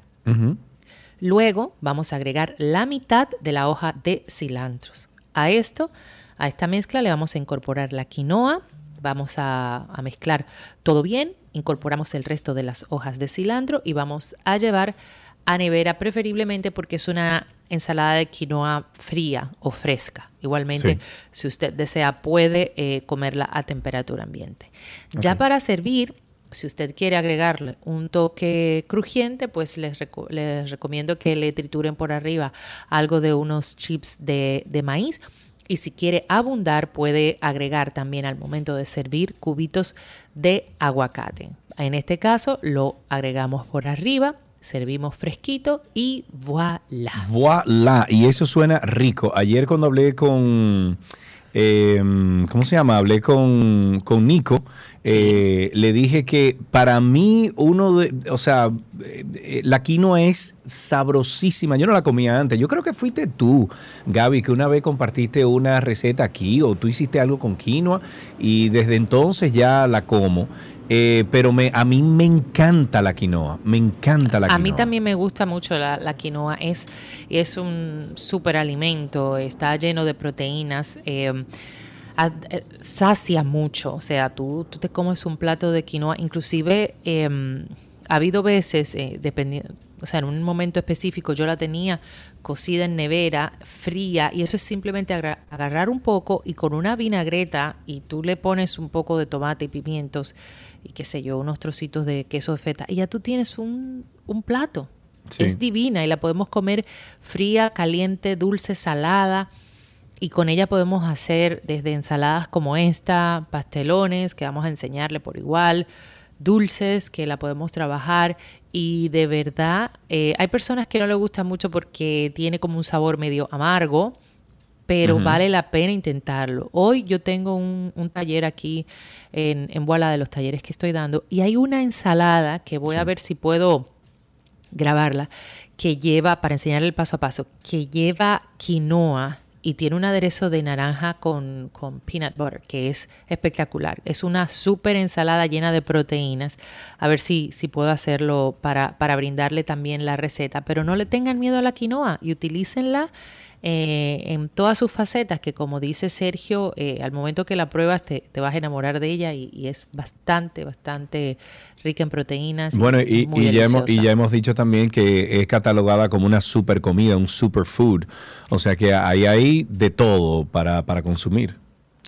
Luego vamos a agregar la mitad de la hoja de cilantros. A esto, a esta mezcla le vamos a incorporar la quinoa. Vamos a, a mezclar todo bien. Incorporamos el resto de las hojas de cilantro y vamos a llevar a nevera preferiblemente porque es una ensalada de quinoa fría o fresca. Igualmente, Sí. si usted desea, puede eh, comerla a temperatura ambiente. Ya para servir, si usted quiere agregarle un toque crujiente, pues les, reco- les recomiendo que le trituren por arriba algo de unos chips de, de maíz. Y si quiere abundar, puede agregar también al momento de servir cubitos de aguacate. En este caso, lo agregamos por arriba, servimos fresquito y voilà. Voilà. Y eso suena rico. Ayer cuando hablé con. Eh, ¿Cómo se llama? Hablé con, con Nico. eh, le dije que para mí uno de, o sea, eh, la quinoa es sabrosísima. Yo no la comía antes. Yo creo que fuiste tú, Gaby, que una vez compartiste una receta aquí o tú hiciste algo con quinoa y desde entonces ya la como. Eh, pero me, a mí me encanta la quinoa. Me encanta la A quinoa. mí también me gusta mucho la, la quinoa. Es, es un súper alimento, está lleno de proteínas. eh, a- eh, sacia mucho. O sea, tú, tú te comes un plato de quinoa. Inclusive eh, ha habido veces, dependiendo, o sea, en un momento específico yo la tenía cocida en nevera, fría, y eso es simplemente agarrar un poco y con una vinagreta y tú le pones un poco de tomate y pimientos y qué sé yo, unos trocitos de queso de feta y ya tú tienes un, un plato. Sí. Es divina y la podemos comer fría, caliente, dulce, salada. Y con ella podemos hacer desde ensaladas como esta, pastelones, que vamos a enseñarle por igual, dulces, que la podemos trabajar. Y de verdad, eh, hay personas que no le gusta mucho porque tiene como un sabor medio amargo, pero vale la pena intentarlo. Hoy yo tengo un, un taller aquí en, en Boala de los talleres que estoy dando y hay una ensalada que voy a ver si puedo grabarla, que lleva, para enseñar el paso a paso, que lleva quinoa y tiene un aderezo de naranja con, con peanut butter, que es espectacular. Es una súper ensalada llena de proteínas. A ver si, si puedo hacerlo para, para brindarle también la receta. Pero no le tengan miedo a la quinoa y utilícenla eh, en todas sus facetas, que como dice Sergio, eh, al momento que la pruebas te, te vas a enamorar de ella y, y es bastante, bastante rica en proteínas. Bueno, y, muy y ya hemos, y ya hemos dicho también que es catalogada como una super comida, un superfood. O sea que ahí hay de todo para, para consumir.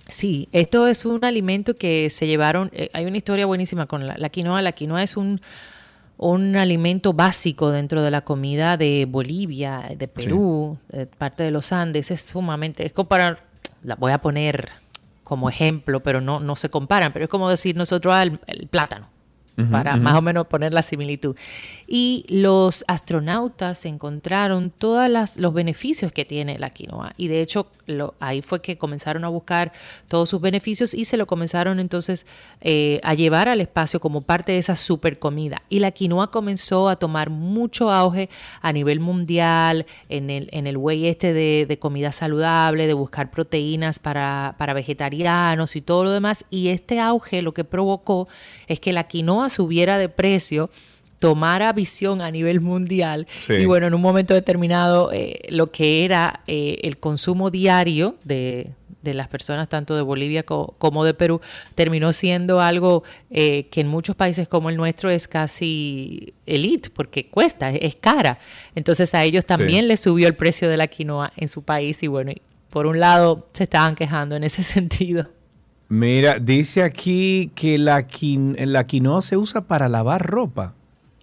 Sí, esto es un alimento que se llevaron, eh, hay una historia buenísima con la, la quinoa. La quinoa es un, un alimento básico dentro de la comida de Bolivia, de Perú, de parte de los Andes. Es sumamente, es comparar, la voy a poner como ejemplo, pero no, no se comparan, pero es como decir nosotros al el plátano. Para más o menos poner la similitud. Y los astronautas encontraron todos los beneficios que tiene la quinoa. Y de hecho, lo- ahí fue que comenzaron a buscar todos sus beneficios y se lo comenzaron entonces eh, a llevar al espacio como parte de esa super comida. Y la quinoa comenzó a tomar mucho auge a nivel mundial, en el, en el way este de, de comida saludable, de buscar proteínas para, para vegetarianos y todo lo demás. Y este auge lo que provocó es que la quinoa subiera de precio tomara visión a nivel mundial Sí. y bueno, en un momento determinado eh, lo que era eh, el consumo diario de, de las personas tanto de Bolivia co- como de Perú terminó siendo algo eh, que en muchos países como el nuestro es casi elite porque cuesta, es, es cara. Entonces a ellos también Sí. les subió el precio de la quinoa en su país y bueno, por un lado se estaban quejando en ese sentido. Mira, dice aquí que la, quin- la quinoa se usa para lavar ropa.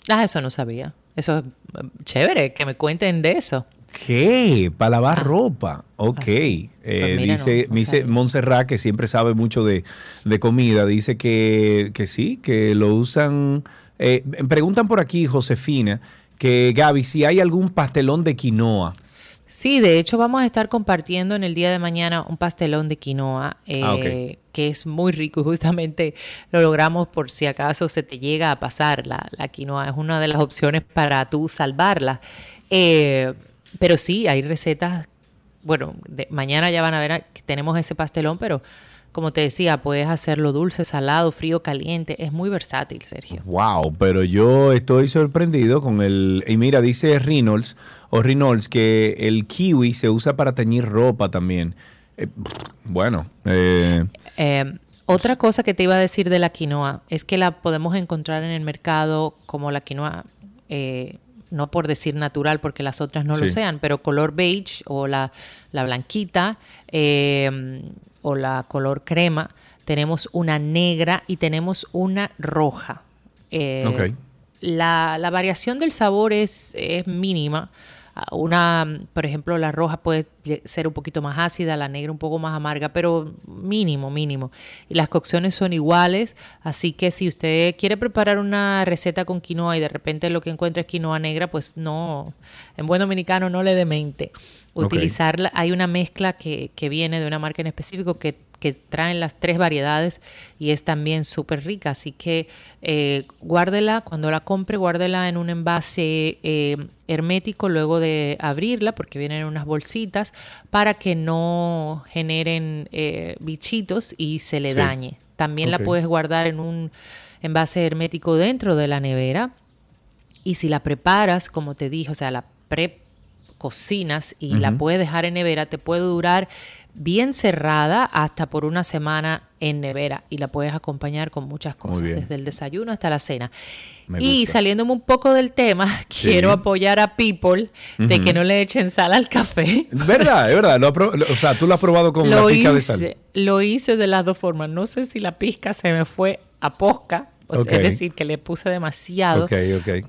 Ah, eso no sabía. Eso es eh, chévere, que me cuenten de eso. ¿Qué? Para lavar ropa. Ok. sí. Eh, Pues dice no- no dice. Montserrat, que siempre sabe mucho de, de comida, dice que, que sí, que lo usan. eh, preguntan por aquí, Josefina, que Gaby, si hay algún pastelón de quinoa. Sí, de hecho vamos a estar compartiendo en el día de mañana un pastelón de quinoa eh, Ah, que es muy rico y justamente lo logramos por si acaso se te llega a pasar la, la quinoa. Es una de las opciones para tú salvarla. Eh, pero sí, hay recetas, bueno, de- mañana ya van a ver que tenemos ese pastelón, pero como te decía, puedes hacerlo dulce, salado, frío, caliente. Es muy versátil, Sergio. Wow, pero yo estoy sorprendido con el... Y mira, dice Reynolds, o Reynolds, que el kiwi se usa para teñir ropa también. Eh, bueno, eh, Eh, Otra cosa que te iba a decir de la quinoa es que la podemos encontrar en el mercado como la quinoa, eh, no por decir natural, porque las otras no lo sean, pero color beige o la, la blanquita eh, o la color crema. Tenemos una negra y tenemos una roja. Eh, la, la variación del sabor es, es mínima. Ah, Una, por ejemplo, la roja puede ser un poquito más ácida, la negra un poco más amarga, pero mínimo, mínimo. Y las cocciones son iguales, así que si usted quiere preparar una receta con quinoa y de repente lo que encuentra es quinoa negra, pues no, en buen dominicano no le demente. Utilizarla, hay una mezcla que, que viene de una marca en específico que que traen las tres variedades y es también súper rica. Así que eh, guárdela, cuando la compre, guárdela en un envase eh, hermético luego de abrirla, porque vienen en unas bolsitas, para que no generen eh, bichitos y se le Sí. dañe. También la puedes guardar en un envase hermético dentro de la nevera. Y si la preparas, como te dije, o sea, la pre cocinas y la puedes dejar en nevera, te puede durar bien cerrada hasta por una semana en nevera y la puedes acompañar con muchas cosas, desde el desayuno hasta la cena. Me y gusta. saliéndome un poco del tema, Sí. quiero apoyar a People de que no le echen sal al café. ¿Verdad? Es verdad. Lo o sea, tú lo has probado con la pizca de sal. lo hice de las dos formas. No sé si la pizca se me fue a posca, o sea, Ok. es decir, que le puse demasiado,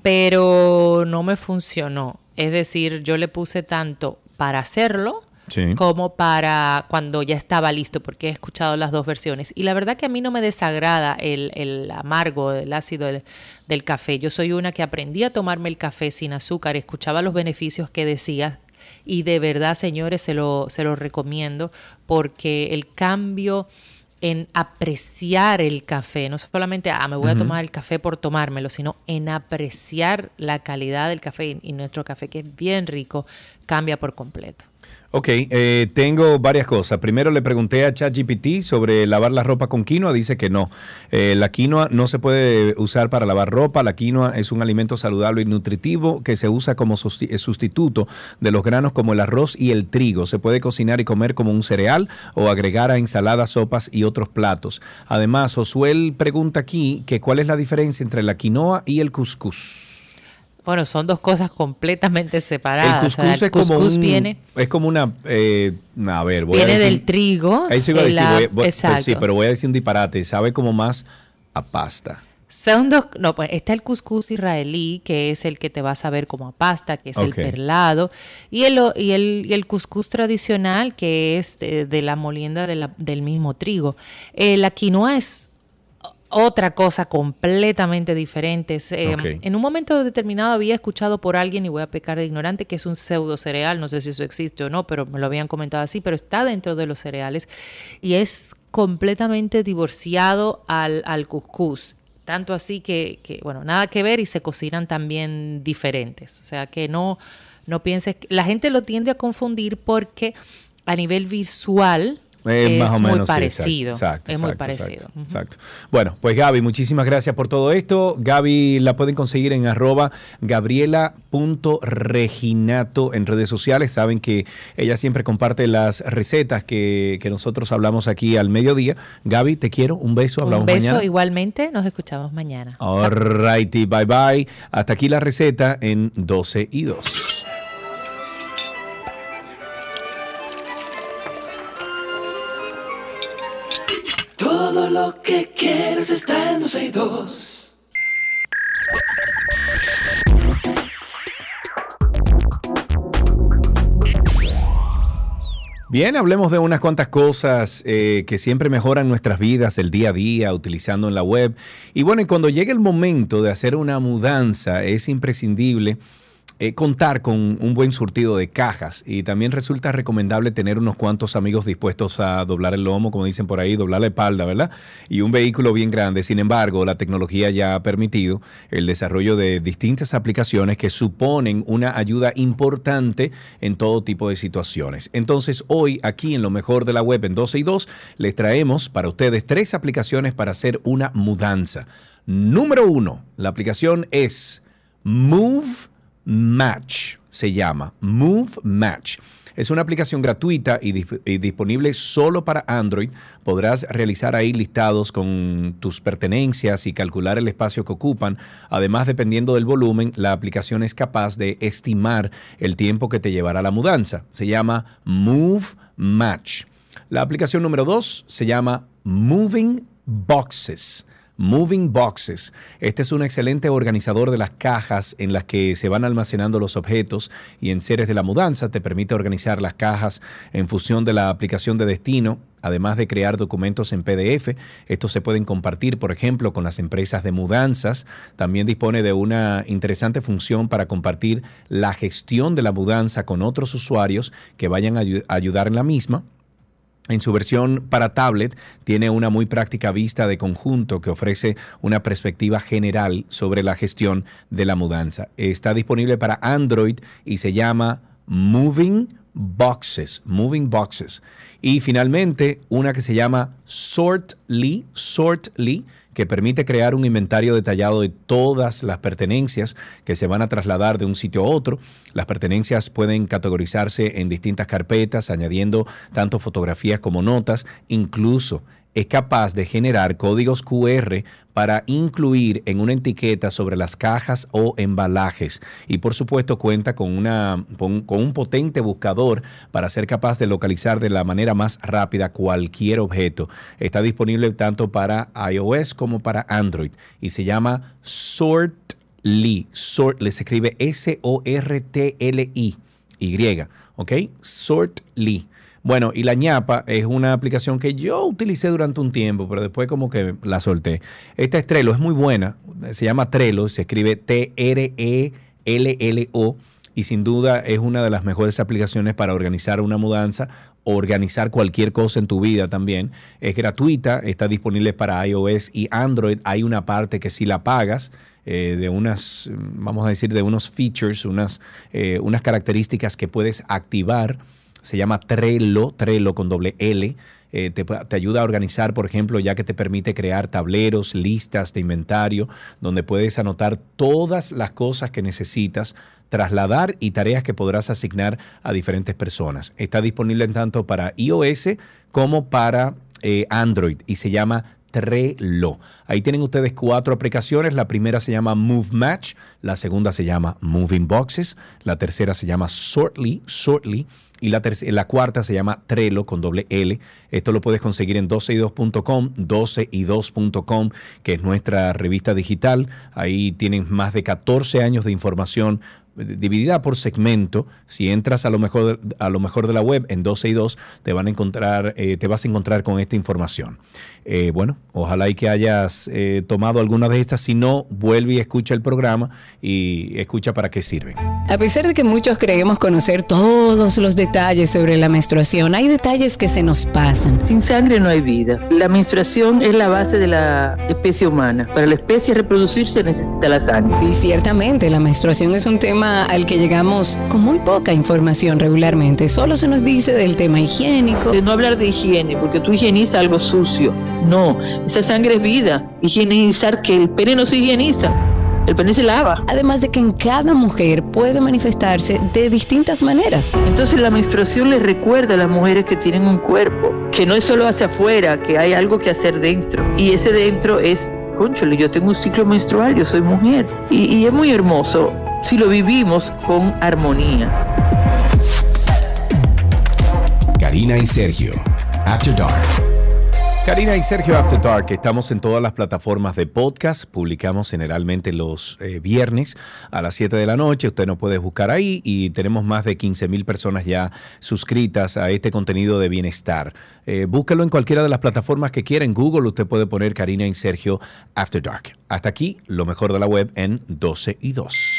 pero no me funcionó. Es decir, yo le puse tanto para hacerlo Sí. como para cuando ya estaba listo, porque he escuchado las dos versiones. Y la verdad que a mí no me desagrada el, el amargo, el ácido del, del café. Yo soy una que aprendí a tomarme el café sin azúcar, escuchaba los beneficios que decía. Y de verdad, señores, se lo, se lo recomiendo porque el cambio en apreciar el café, no solamente, ah, me voy a tomar el café por tomármelo, sino en apreciar la calidad del café. Y nuestro café, que es bien rico, cambia por completo. Ok, eh, tengo varias cosas. Primero le pregunté a ChatGPT sobre lavar la ropa con quinoa. Dice que no. Eh, la quinoa no se puede usar para lavar ropa. La quinoa es un alimento saludable y nutritivo que se usa como eh, sustituto de los granos como el arroz y el trigo. Se puede cocinar y comer como un cereal o agregar a ensaladas, sopas y otros platos. Además, Josuel pregunta aquí que cuál es la diferencia entre la quinoa y el cuscús. Bueno, son dos cosas completamente separadas. El O sea, cuscús es como cuscús un- viene, es como una eh, a ver, voy viene a decir, del trigo. Eso iba a decir, la- voy- voy- pues exacto. sí, pero voy a decir un disparate, sabe como más a pasta. Son dos, no, pues está el cuscús israelí, que es el que te va a saber como a pasta, que es el perlado, y el, y el, y el cuscús tradicional, que es de, de la molienda de la- del mismo trigo. Eh, la quinoa es otra cosa completamente diferente. Eh, Ok. En un momento determinado había escuchado por alguien, y voy a pecar de ignorante, que es un pseudo cereal, no sé si eso existe o no, pero me lo habían comentado así, pero está dentro de los cereales y es completamente divorciado al, al cuscús. Tanto así que, que, bueno, nada que ver y se cocinan también diferentes. O sea que no, no pienses, la gente lo tiende a confundir porque a nivel visual Es más o muy menos, sí, parecido. exacto, es muy parecido. exacto. Bueno, pues Gaby, muchísimas gracias por todo esto. Gaby la pueden conseguir en arroba gabriela.reginato en redes sociales. Saben que ella siempre comparte las recetas que, que nosotros hablamos aquí al mediodía. Gaby, te quiero. Un beso. Hablamos Un beso mañana. igualmente, nos escuchamos mañana. Alrighty, bye bye. Hasta aquí la receta en 12 y 2. Que quieres está en 12 y 2. Bien, hablemos de unas cuantas cosas eh, que siempre mejoran nuestras vidas el día a día utilizando en la web. Y bueno, y cuando llegue el momento de hacer una mudanza, es imprescindible eh, contar con un buen surtido de cajas y también resulta recomendable tener unos cuantos amigos dispuestos a doblar el lomo, como dicen por ahí, doblar la espalda, ¿verdad? Y un vehículo bien grande. Sin embargo, la tecnología ya ha permitido el desarrollo de distintas aplicaciones que suponen una ayuda importante en todo tipo de situaciones. Entonces, hoy aquí en lo mejor de la web en 12 y 2 les traemos para ustedes tres aplicaciones para hacer una mudanza. Número uno, la aplicación es Move Match se llama Move Match. Es una aplicación gratuita y, dis- y disponible solo para Android. Podrás realizar ahí listados con tus pertenencias y calcular el espacio que ocupan. Además, dependiendo del volumen, la aplicación es capaz de estimar el tiempo que te llevará la mudanza. Se llama Move Match. La aplicación número dos se llama Moving Boxes. Moving Boxes. Este es un excelente organizador de las cajas en las que se van almacenando los objetos y en seres de la mudanza te permite organizar las cajas en función de la aplicación de destino, además de crear documentos en PDF. Estos se pueden compartir, por ejemplo, con las empresas de mudanzas. También dispone de una interesante función para compartir la gestión de la mudanza con otros usuarios que vayan a ayu- a ayudar en la misma. En su versión para tablet tiene una muy práctica vista de conjunto que ofrece una perspectiva general sobre la gestión de la mudanza. Está disponible para Android y se llama Moving Boxes, Moving Boxes. Y finalmente una que se llama Sortly, Sortly, que permite crear un inventario detallado de todas las pertenencias que se van a trasladar de un sitio a otro. Las pertenencias pueden categorizarse en distintas carpetas, añadiendo tanto fotografías como notas, incluso es capaz de generar códigos QR para incluir en una etiqueta sobre las cajas o embalajes. Y por supuesto cuenta con, una, con, un potente buscador para ser capaz de localizar de la manera más rápida cualquier objeto. Está disponible tanto para iOS como para Android y se llama Sortly. Sortly se escribe S-O-R-T-L-I. Y, ¿ok? Sortly. Bueno, y la ñapa es una aplicación que yo utilicé durante un tiempo, pero después como que la solté. Esta es Trello, es muy buena. Se llama Trello, se escribe T-R-E-L-L-O y sin duda es una de las mejores aplicaciones para organizar una mudanza, organizar cualquier cosa en tu vida también. Es gratuita, está disponible para iOS y Android. Hay una parte que si la pagas, eh, de unas, vamos a decir, de unos features, unas, eh, unas características que puedes activar se llama Trello, Trello con doble L. Eh, te, ayuda a organizar, por ejemplo, ya que te permite crear tableros, listas de inventario, donde puedes anotar todas las cosas que necesitas, trasladar y tareas que podrás asignar a diferentes personas. Está disponible tanto para iOS como para eh, Android y se llama Trello. Ahí tienen ustedes cuatro aplicaciones. La primera se llama Move Match, la segunda se llama Moving Boxes, la tercera se llama Sortly, Sortly y la, la cuarta se llama Trello con doble L. Esto lo puedes conseguir en 12y2.com, 12y2.com, que es nuestra revista digital. Ahí tienen más de 14 años de información dividida por segmento. Si entras a lo mejor, a lo mejor de la web en 12 y 2, te van a encontrar, eh, te vas a encontrar con esta información. Eh, bueno, ojalá y que hayas eh, tomado alguna de estas. Si no, vuelve y escucha el programa y escucha para qué sirven. A pesar de que muchos creemos conocer todos los detalles sobre la menstruación, hay detalles que se nos pasan. Sin sangre no hay vida. La menstruación es la base de la especie humana. Para la especie reproducirse necesita la sangre. Y ciertamente la menstruación es un tema al que llegamos con muy poca información regularmente. Solo se nos dice del tema higiénico. De no hablar de higiene, porque tú higienizas algo sucio. No, esa sangre es vida. Higienizar que el pene no se higieniza. El pene se lava. Además de que en cada mujer puede manifestarse de distintas maneras. Entonces la menstruación les recuerda a las mujeres que tienen un cuerpo, que no es solo hacia afuera, que hay algo que hacer dentro. Y ese dentro es, conchole, yo tengo un ciclo menstrual, yo soy mujer. Y, y es muy hermoso si lo vivimos con armonía. Karina y Sergio, After Dark. Karina y Sergio After Dark, estamos en todas las plataformas de podcast, publicamos generalmente los eh, viernes a las 7 de la noche, usted nos puede buscar ahí y tenemos más de 15 mil personas ya suscritas a este contenido de bienestar. Eh, búsquelo en cualquiera de las plataformas que quiera, en Google usted puede poner Karina y Sergio After Dark. Hasta aquí, lo mejor de la web en 12 y 2.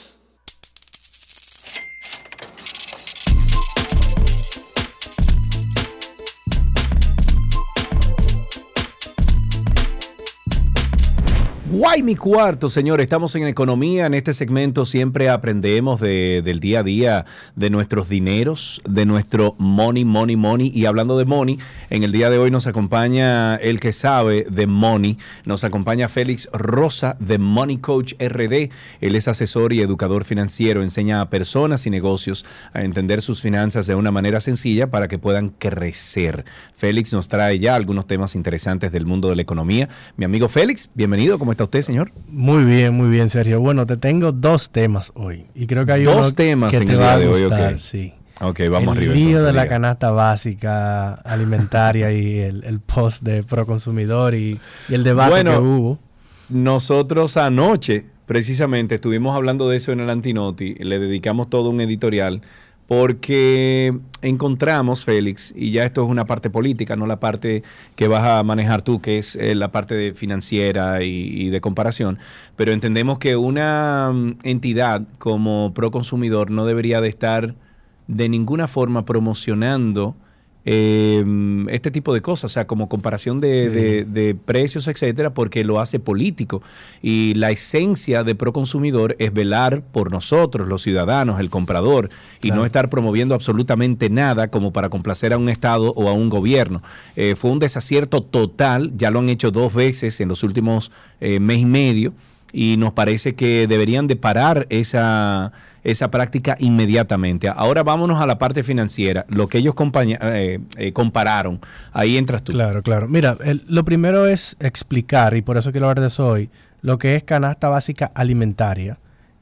Guay mi cuarto, señor. Estamos en economía. En este segmento siempre aprendemos de- del día a día de nuestros dineros, de nuestro money, money, money. Y hablando de money, en el día de hoy nos acompaña el que sabe de money. Nos acompaña Félix Rosa de Money Coach RD. Él es asesor y educador financiero. Enseña a personas y negocios a entender sus finanzas de una manera sencilla para que puedan crecer. Félix nos trae ya algunos temas interesantes del mundo de la economía. Mi amigo Félix, bienvenido. ¿Cómo está usted, señor? Muy bien, muy bien, Sergio. Bueno, te tengo dos temas hoy. Y creo que hay Dos uno temas que en te el va día a de hoy, gustar, ok. sí. Ok, vamos el arriba. lío entonces, de la canasta básica alimentaria y el, el post de Proconsumidor y, y el debate Bueno, que hubo. Nosotros anoche, precisamente, estuvimos hablando de eso en el Antinoti, le dedicamos todo un editorial, porque encontramos, Félix, y ya esto es una parte política, no la parte que vas a manejar tú, que es eh, la parte financiera y, y de comparación, pero entendemos que una mm, entidad como Proconsumidor no debería de estar de ninguna forma promocionando eh, este tipo de cosas, o sea, como comparación de, de- de precios, etcétera, porque lo hace político. Y la esencia de Proconsumidor es velar por nosotros, los ciudadanos, el comprador, y Claro. no estar promoviendo absolutamente nada como para complacer a un Estado o a un gobierno. Eh, fue un desacierto total, ya lo han hecho dos veces en los últimos eh, mes y medio y nos parece que deberían de parar esa, esa práctica inmediatamente. Ahora vámonos a la parte financiera, lo que ellos eh, eh, compararon. Ahí entras tú. Claro, claro. Mira, lo primero es explicar, y por eso quiero hablar de eso hoy, lo que es canasta básica alimentaria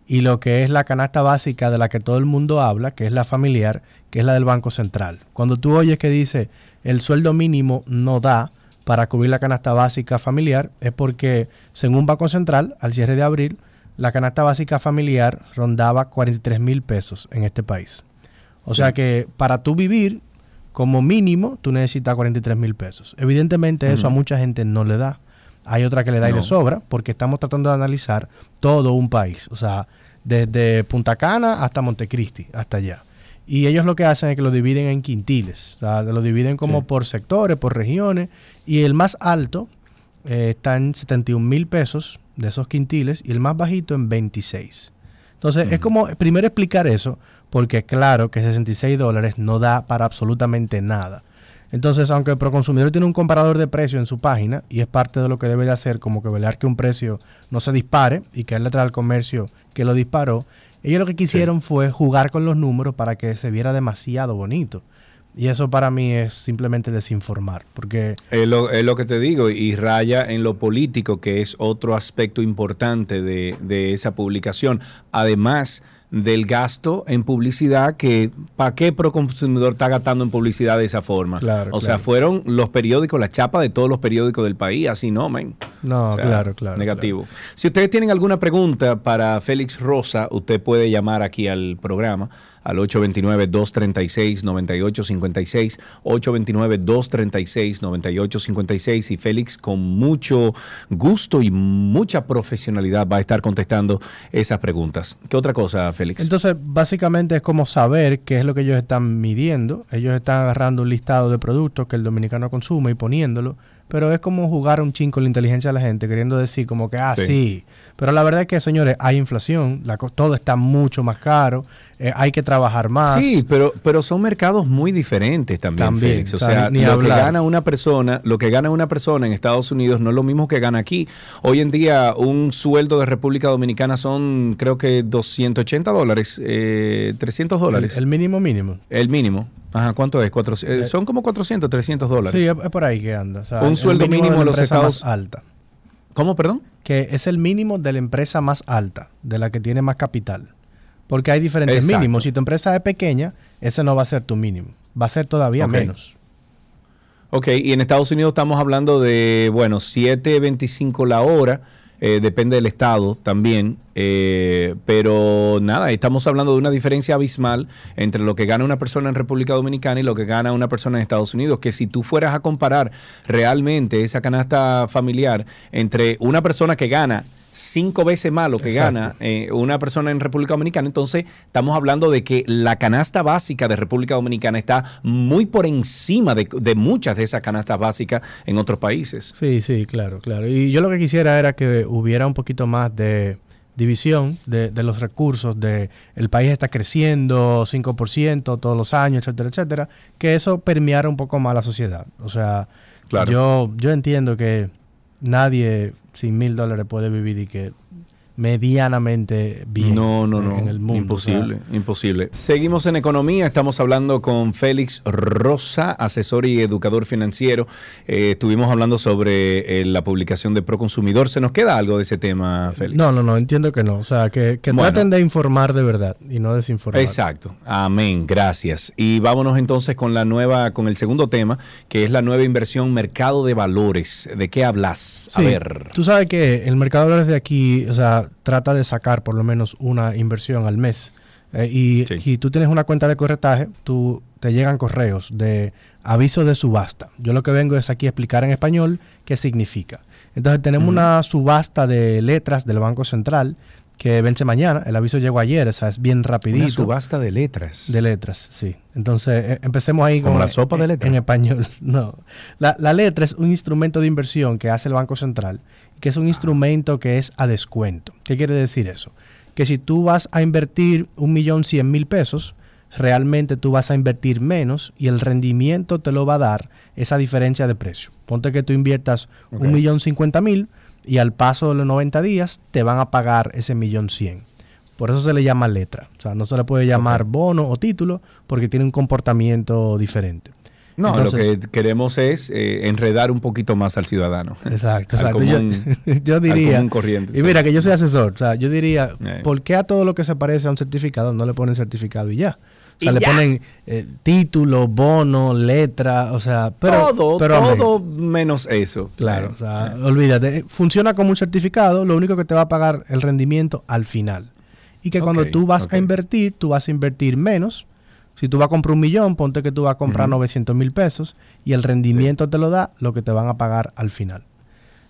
y lo que es la canasta básica de la que todo el mundo habla, que es la familiar, que es la del Banco Central. Cuando tú oyes que dice el sueldo mínimo no da para cubrir la canasta básica familiar, es porque, según Banco Central, al cierre de abril, la canasta básica familiar rondaba 43 mil pesos en este país. O sea que para tú vivir, como mínimo, tú necesitas 43 mil pesos. Evidentemente eso a mucha gente no le da. Hay otra que le da y le sobra, porque estamos tratando de analizar todo un país. O sea, desde Punta Cana hasta Montecristi, hasta allá. Y ellos lo que hacen es que lo dividen en quintiles. O sea, lo dividen como Sí. por sectores, por regiones. Y el más alto eh, está en 71 mil pesos de esos quintiles y el más bajito en 26. Entonces, es como primero explicar eso, porque claro que 66 dólares no da para absolutamente nada. Entonces, aunque el Proconsumidor tiene un comparador de precio en su página y es parte de lo que debe de hacer, como que velar que un precio no se dispare y que él le trae al comercio que lo disparó, ellos lo que quisieron fue jugar con los números para que se viera demasiado bonito. Y eso para mí es simplemente desinformar, porque Es lo, es lo que te digo, y raya en lo político, que es otro aspecto importante de, de esa publicación. Además del gasto en publicidad, que ¿para qué Proconsumidor está gastando en publicidad de esa forma? Claro, o sea, fueron los periódicos, la chapa de todos los periódicos del país, así no, men. no, O sea, claro, claro. Negativo. Si ustedes tienen alguna pregunta para Félix Rosa, usted puede llamar aquí al programa al 829-236-9856, 829-236-9856 y Félix con mucho gusto y mucha profesionalidad va a estar contestando esas preguntas. ¿Qué otra cosa, Félix? Entonces, básicamente es como saber qué es lo que ellos están midiendo. Ellos están agarrando un listado de productos que el dominicano consume y poniéndolo. Pero es como jugar un chin con la inteligencia de la gente, queriendo decir como que, ah, Sí. sí. Pero la verdad es que, señores, hay inflación, la todo está mucho más caro, eh, hay que trabajar más. Sí, pero, pero son mercados muy diferentes también, También, Félix. O sea, ni lo que gana una persona, lo que gana una persona en Estados Unidos no es lo mismo que gana aquí. Hoy en día un sueldo de República Dominicana son creo que 280 dólares, eh, 300 El, dólares. el mínimo mínimo. El mínimo. Ajá, ¿cuánto es? Cuatro- eh, Eh, son como 400, 300 dólares. Sí, es, por ahí que anda. o sea, Un el sueldo mínimo de en la los Estados- más alta. ¿Cómo, perdón? Que es el mínimo de la empresa más alta, de la que tiene más capital. Porque hay diferentes Exacto. mínimos. Si tu empresa es pequeña, ese no va a ser tu mínimo. Va a ser todavía menos. Ok, y en Estados Unidos estamos hablando de, bueno, 7.25 la hora, eh, depende del estado también, eh, pero nada, estamos hablando de una diferencia abismal entre lo que gana una persona en República Dominicana y lo que gana una persona en Estados Unidos, que si tú fueras a comparar realmente esa canasta familiar entre una persona que gana cinco veces más lo que gana eh, una persona en República Dominicana. Entonces, estamos hablando de que la canasta básica de República Dominicana está muy por encima de, de muchas de esas canastas básicas en otros países. Sí, sí, claro, claro. Y yo lo que quisiera era que hubiera un poquito más de división de, de los recursos, de el país está creciendo 5% todos los años, etcétera, etcétera, que eso permeara un poco más la sociedad. O sea, Claro. yo, yo entiendo que nadie sin mil dólares puede vivir y que medianamente bien No, no, no. en el mundo. Imposible, o sea, imposible. Seguimos en economía. Estamos hablando con Félix Rosa, asesor y educador financiero. Eh, estuvimos hablando sobre eh, la publicación de Proconsumidor. ¿Se nos queda algo de ese tema, Félix? no, no, no, entiendo que no. O sea, que, que Bueno. traten de informar de verdad y no desinformar. Exacto. Amén. Gracias. Y vámonos entonces con la nueva, con el segundo tema, que es la nueva inversión mercado de valores. ¿De qué hablas? A Sí, ver. Tú sabes que el mercado de valores de aquí, o sea, trata de sacar por lo menos una inversión al mes. Eh, y si tú tienes una cuenta de corretaje, tú te llegan correos de aviso de subasta. Yo lo que vengo es aquí a explicar en español qué significa. Entonces tenemos una subasta de letras del Banco Central que vence mañana. El aviso llegó ayer, o sea, es bien rapidito. Una subasta de letras. De letras, sí. Entonces, eh, empecemos ahí Como con la sopa de en- letras. En español, no. La, la letra es un instrumento de inversión que hace el Banco Central, que es un instrumento que es a descuento. ¿Qué quiere decir eso? Que si tú vas a invertir un millón cien mil pesos, realmente tú vas a invertir menos y el rendimiento te lo va a dar esa diferencia de precio. Ponte que tú inviertas un millón cincuenta mil y al paso de los 90 días te van a pagar ese millón cien. Por eso se le llama letra. O sea, no se le puede llamar bono o título porque tiene un comportamiento diferente. No, Entonces- lo que queremos es eh, enredar un poquito más al ciudadano. Exacto, Al exacto. Yo- común- yo, al diría. común corriente, y mira que yo soy asesor. O sea, yo diría, Eh. ¿por qué a todo lo que se parece a un certificado no le ponen certificado y ya? O sea, le ya. ponen eh, título, bono, letra, o sea, pero todo, pero todo menos eso. Claro, Eh, o sea, olvídate, funciona como un certificado, lo único que te va a pagar el rendimiento al final. Y que cuando tú vas a invertir, tú vas a invertir menos. Si tú vas a comprar un millón, ponte que tú vas a comprar Ujú. 900 mil pesos y el rendimiento te lo da lo que te van a pagar al final.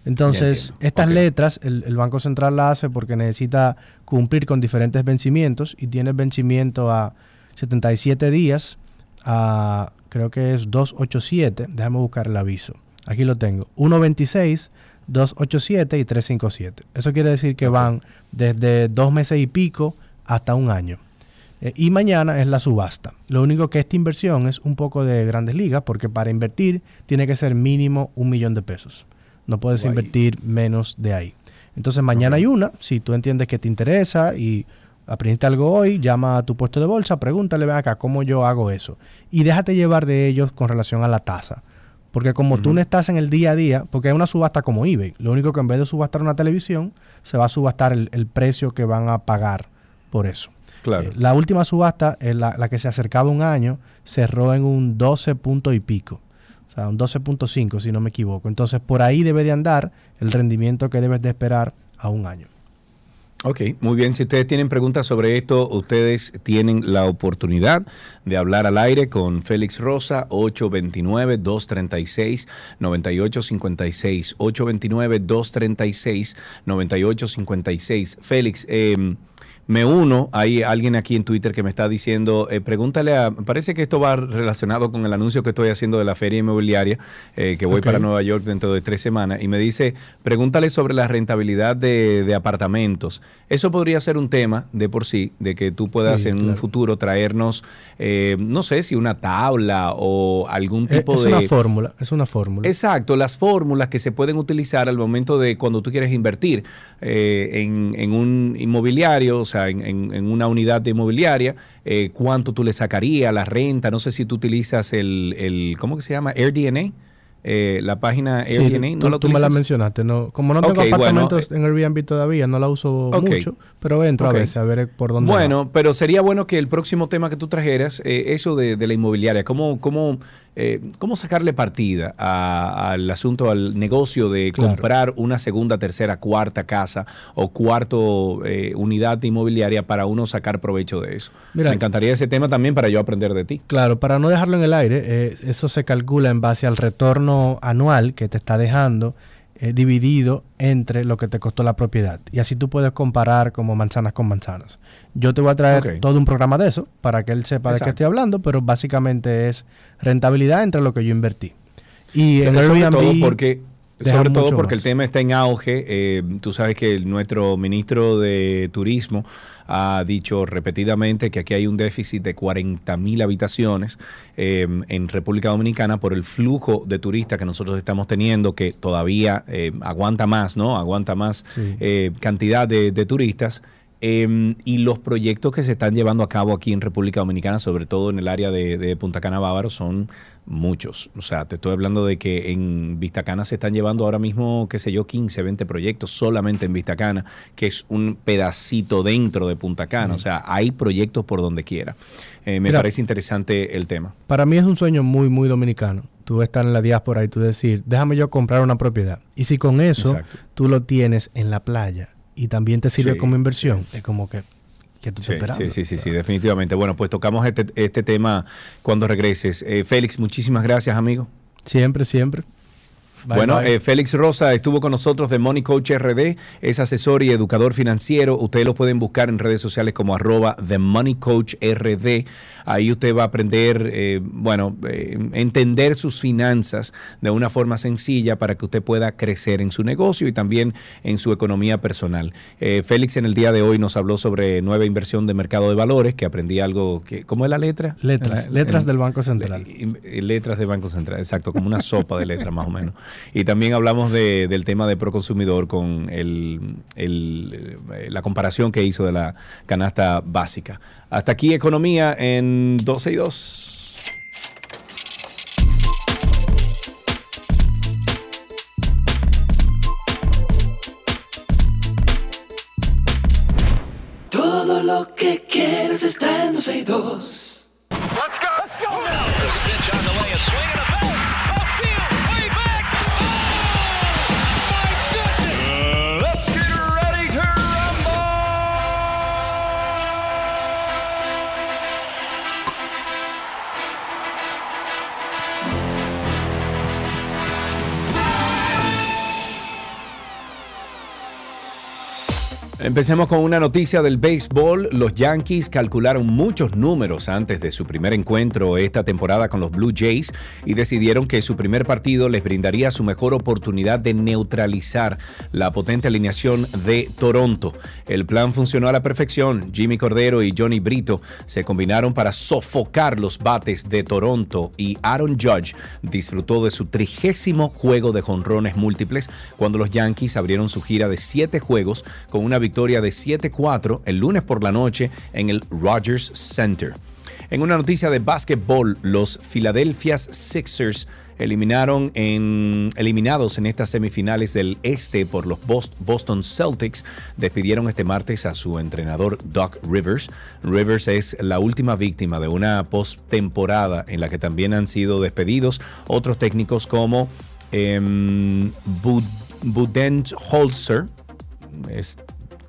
Entonces, estas letras, el, el Banco Central la hace porque necesita cumplir con diferentes vencimientos y tiene vencimiento a 77 días, a creo que es 287, déjame buscar el aviso. Aquí lo tengo, 126, 287 y 357. Eso quiere decir que van desde dos meses y pico hasta un año. Eh, y mañana es la subasta. Lo único que esta inversión es un poco de grandes ligas, porque para invertir tiene que ser mínimo un millón de pesos. No puedes Guay. invertir menos de ahí. Entonces mañana hay una, si tú entiendes que te interesa y aprendiste algo hoy, llama a tu puesto de bolsa, pregúntale, ven acá, ¿cómo yo hago eso? Y déjate llevar de ellos con relación a la tasa. Porque como tú no estás en el día a día, porque hay una subasta como eBay, lo único que en vez de subastar una televisión, se va a subastar el, el precio que van a pagar por eso. Claro. Eh, la última subasta, eh, la, la que se acercaba un año, cerró en un 12 punto y pico. O sea, un 12.5 si no me equivoco. Entonces, por ahí debe de andar el rendimiento que debes de esperar a un año. Ok, muy bien. Si ustedes tienen preguntas sobre esto, ustedes tienen la oportunidad de hablar al aire con Félix Rosa, 829-236-9856. 829-236-9856. Félix, eh, me uno, hay alguien aquí en Twitter que me está diciendo, eh, pregúntale a, parece que esto va relacionado con el anuncio que estoy haciendo de la feria inmobiliaria, eh, que voy para Nueva York dentro de tres semanas, y me dice, pregúntale sobre la rentabilidad de, de apartamentos. Eso podría ser un tema de por sí, de que tú puedas Sí, en un futuro traernos, eh, no sé si una tabla o algún Eh, tipo es de... una fórmula, es una fórmula. Exacto, las fórmulas que se pueden utilizar al momento de cuando tú quieres invertir eh, en, en un inmobiliario, o sea, en, en- una unidad de inmobiliaria, eh, cuánto tú le sacarías, la renta, no sé si tú utilizas el, el ¿cómo que se llama? AirDNA, eh, la página Sí, AirDNA, tú, ¿no la tú me la mencionaste. No, como no tengo Ok, bueno, apartamentos en Airbnb todavía, no la uso mucho, pero entro Ok. a veces a ver por dónde va. Bueno, pero sería bueno que el próximo tema que tú trajeras, eh, eso de, de la inmobiliaria, cómo, cómo, eh, cómo sacarle partida al asunto, al negocio de Claro. comprar una segunda, tercera, cuarta casa o cuarto eh, unidad inmobiliaria para uno sacar provecho de eso. Mira- Me encantaría ese tema también para yo aprender de ti. Claro, para no dejarlo en el aire, eso se calcula en base al retorno anual que te está dejando eh, dividido entre lo que te costó la propiedad. Y así tú puedes comparar como manzanas con manzanas. Yo te voy a traer todo un programa de eso para que él sepa de qué estoy hablando, pero básicamente es rentabilidad entre lo que yo invertí. Y en sobre Airbnb todo porque sobre todo porque el tema está en auge. eh, tú sabes que el- nuestro ministro de Turismo ha dicho repetidamente que aquí hay un déficit de 40 mil habitaciones eh, en República Dominicana por el flujo de turistas que nosotros estamos teniendo, que todavía eh, aguanta más, ¿no? Aguanta más Sí. eh, cantidad de, de turistas. Eh, y los proyectos que se están llevando a cabo aquí en República Dominicana, sobre todo en el área de, de Punta Cana Bávaro, son muchos. O sea, te estoy hablando de que en Vista Cana se están llevando ahora mismo, qué sé yo, 15, 20 proyectos solamente en Vista Cana, que es un pedacito dentro de Punta Cana. O sea, hay proyectos por donde quiera. Eh, me Mira. parece interesante el tema. Para mí es un sueño muy, muy dominicano. Tú estar en la diáspora y tú decir, déjame yo comprar una propiedad. Y si con eso Exacto. tú lo tienes en la playa y también te sirve Sí, como inversión, es como que, que tú Sí, sí, sí, sí, sí, definitivamente. Bueno, pues tocamos este, este tema cuando regreses. Eh, Félix, muchísimas gracias, amigo. Siempre, siempre. Bye, bueno, bye. eh, Félix Rosa estuvo con nosotros de Money Coach RD, es asesor y educador financiero. Ustedes lo pueden buscar en redes sociales como arroba The Money Coach RD. Ahí usted va a aprender, eh, bueno, eh, entender sus finanzas de una forma sencilla para que usted pueda crecer en su negocio y también en su economía personal. Eh, Félix en el día de hoy nos habló sobre nueva inversión de mercado de valores, que aprendí algo que, ¿cómo es la letra? letras, En- letras en- del Banco Central. letras de Banco Central, exacto, como una sopa de letras más o menos. Y también hablamos de- del tema de Proconsumidor con el, el, eh, la comparación que hizo de la canasta básica. Hasta aquí Economía en 12 y 2. Todo lo que quieres está en 12 y 2. Empecemos con una noticia del béisbol. Los Yankees calcularon muchos números antes de su primer encuentro esta temporada con los Blue Jays y decidieron que su primer partido les brindaría su mejor oportunidad de neutralizar la potente alineación de Toronto. El plan funcionó a la perfección. Jimmy Cordero y Johnny Brito se combinaron para sofocar los bates de Toronto y Aaron Judge disfrutó de su trigésimo juego de jonrones múltiples cuando los Yankees abrieron su gira de siete juegos con una victoria de 7-4 el lunes por la noche en el Rogers Center. En una noticia de básquetbol, los Philadelphia Sixers eliminaron en, eliminados en estas semifinales del este por los Bos- Boston Celtics, despidieron este martes a su entrenador Doc Rivers. Rivers es la última víctima de una postemporada en la que también han sido despedidos otros técnicos como em, Bud- Budenholzer,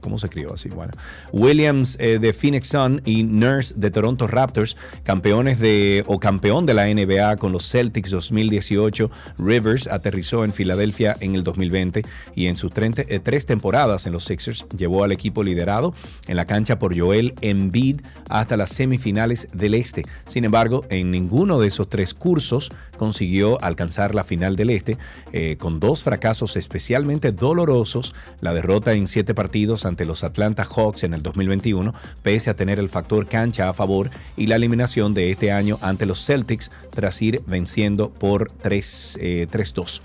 ¿Cómo se escribió así? Bueno, Williams eh, de Phoenix Sun y Nurse de Toronto Raptors, campeones de o campeón de la NBA con los Celtics 2018. Rivers aterrizó en Filadelfia en el 2020 y en sus 30 eh, tres temporadas en los Sixers llevó al equipo liderado en la cancha por Joel Embiid hasta las semifinales del Este. Sin embargo, en ninguno de esos tres cursos consiguió alcanzar la final del Este, eh, con dos fracasos especialmente dolorosos, la derrota en siete partidos ante los Atlanta Hawks en el 2021, pese a tener el factor cancha a favor, y la eliminación de este año ante los Celtics tras ir venciendo por 3, eh, 3-2.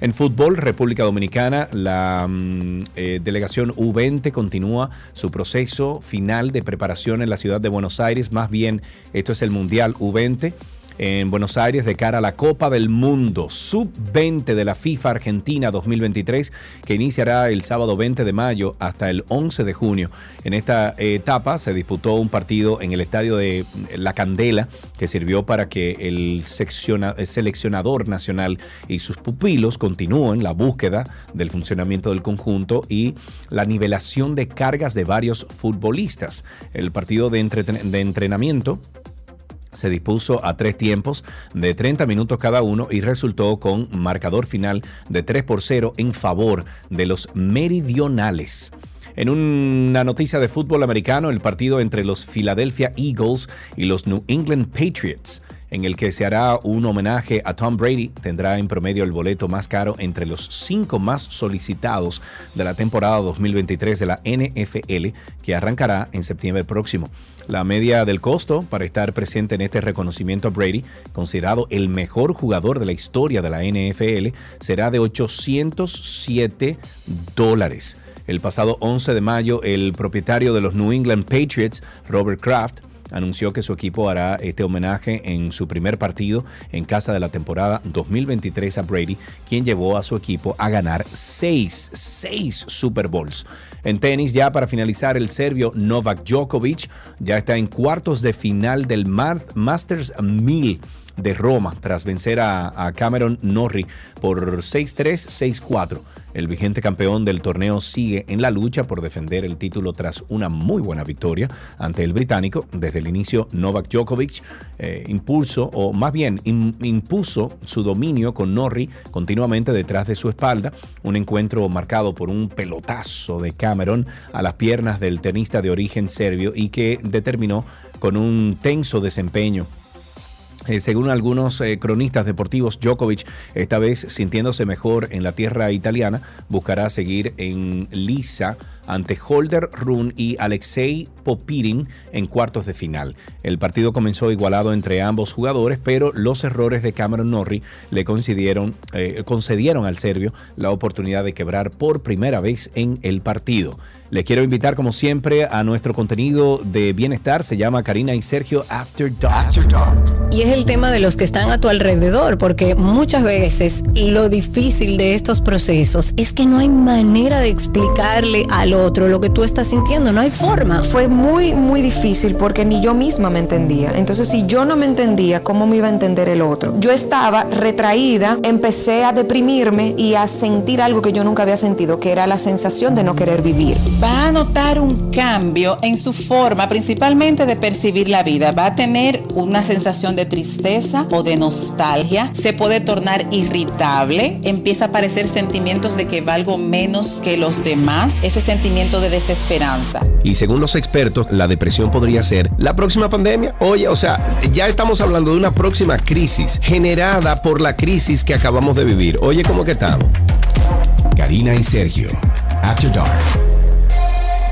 En fútbol, República Dominicana, la mm, eh, delegación U20 continúa su proceso final de preparación en la ciudad de Buenos Aires. Más bien, esto es el Mundial U20 en Buenos Aires de cara a la Copa del Mundo Sub-20 de la FIFA Argentina 2023 que iniciará el sábado 20 de mayo hasta el 11 de junio. En esta etapa se disputó un partido en el estadio de La Candela que sirvió para que el seleccionador nacional y sus pupilos continúen la búsqueda del funcionamiento del conjunto y la nivelación de cargas de varios futbolistas. El partido de entrenamiento se dispuso a tres tiempos de 30 minutos cada uno y resultó con marcador final de 3 por 0 en favor de los meridionales. En una noticia de fútbol americano, el partido entre los Philadelphia Eagles y los New England Patriots en el que se hará un homenaje a Tom Brady, tendrá en promedio el boleto más caro entre los cinco más solicitados de la temporada 2023 de la NFL, que arrancará en septiembre próximo. La media del costo para estar presente en este reconocimiento a Brady, considerado el mejor jugador de la historia de la NFL, será de 807 dólares. El pasado 11 de mayo, el propietario de los New England Patriots, Robert Kraft, anunció que su equipo hará este homenaje en su primer partido en casa de la temporada 2023 a Brady, quien llevó a su equipo a ganar seis, seis Super Bowls. En tenis, ya para finalizar, el serbio Novak Djokovic ya está en cuartos de final del Masters 1000 de Roma tras vencer a, a Cameron Norrie por 6-3, 6-4. El vigente campeón del torneo sigue en la lucha por defender el título tras una muy buena victoria ante el británico. Desde el inicio, Novak Djokovic eh, impulso, o más bien impuso su dominio con Norrie continuamente detrás de su espalda. Un encuentro marcado por un pelotazo de Cameron a las piernas del tenista de origen serbio y que determinó con un tenso desempeño eh, según algunos eh, cronistas deportivos, Djokovic, esta vez sintiéndose mejor en la tierra italiana, buscará seguir en lisa ante Holder Run y Alexei Popirin en cuartos de final. El partido comenzó igualado entre ambos jugadores, pero los errores de Cameron Norrie le concedieron, eh, concedieron al serbio la oportunidad de quebrar por primera vez en el partido. Le quiero invitar, como siempre, a nuestro contenido de bienestar. Se llama Karina y Sergio After Dark. Y es el tema de los que están a tu alrededor, porque muchas veces lo difícil de estos procesos es que no hay manera de explicarle al otro lo que tú estás sintiendo, no hay forma. Fue muy, muy difícil porque ni yo misma me entendía. Entonces, si yo no me entendía, ¿cómo me iba a entender el otro? Yo estaba retraída, empecé a deprimirme y a sentir algo que yo nunca había sentido, que era la sensación de no querer vivir va a notar un cambio en su forma principalmente de percibir la vida. Va a tener una sensación de tristeza o de nostalgia. Se puede tornar irritable. Empieza a aparecer sentimientos de que valgo menos que los demás. Ese sentimiento de desesperanza. Y según los expertos, la depresión podría ser la próxima pandemia. Oye, o sea, ya estamos hablando de una próxima crisis generada por la crisis que acabamos de vivir. Oye, ¿cómo que estamos? Karina y Sergio. After Dark.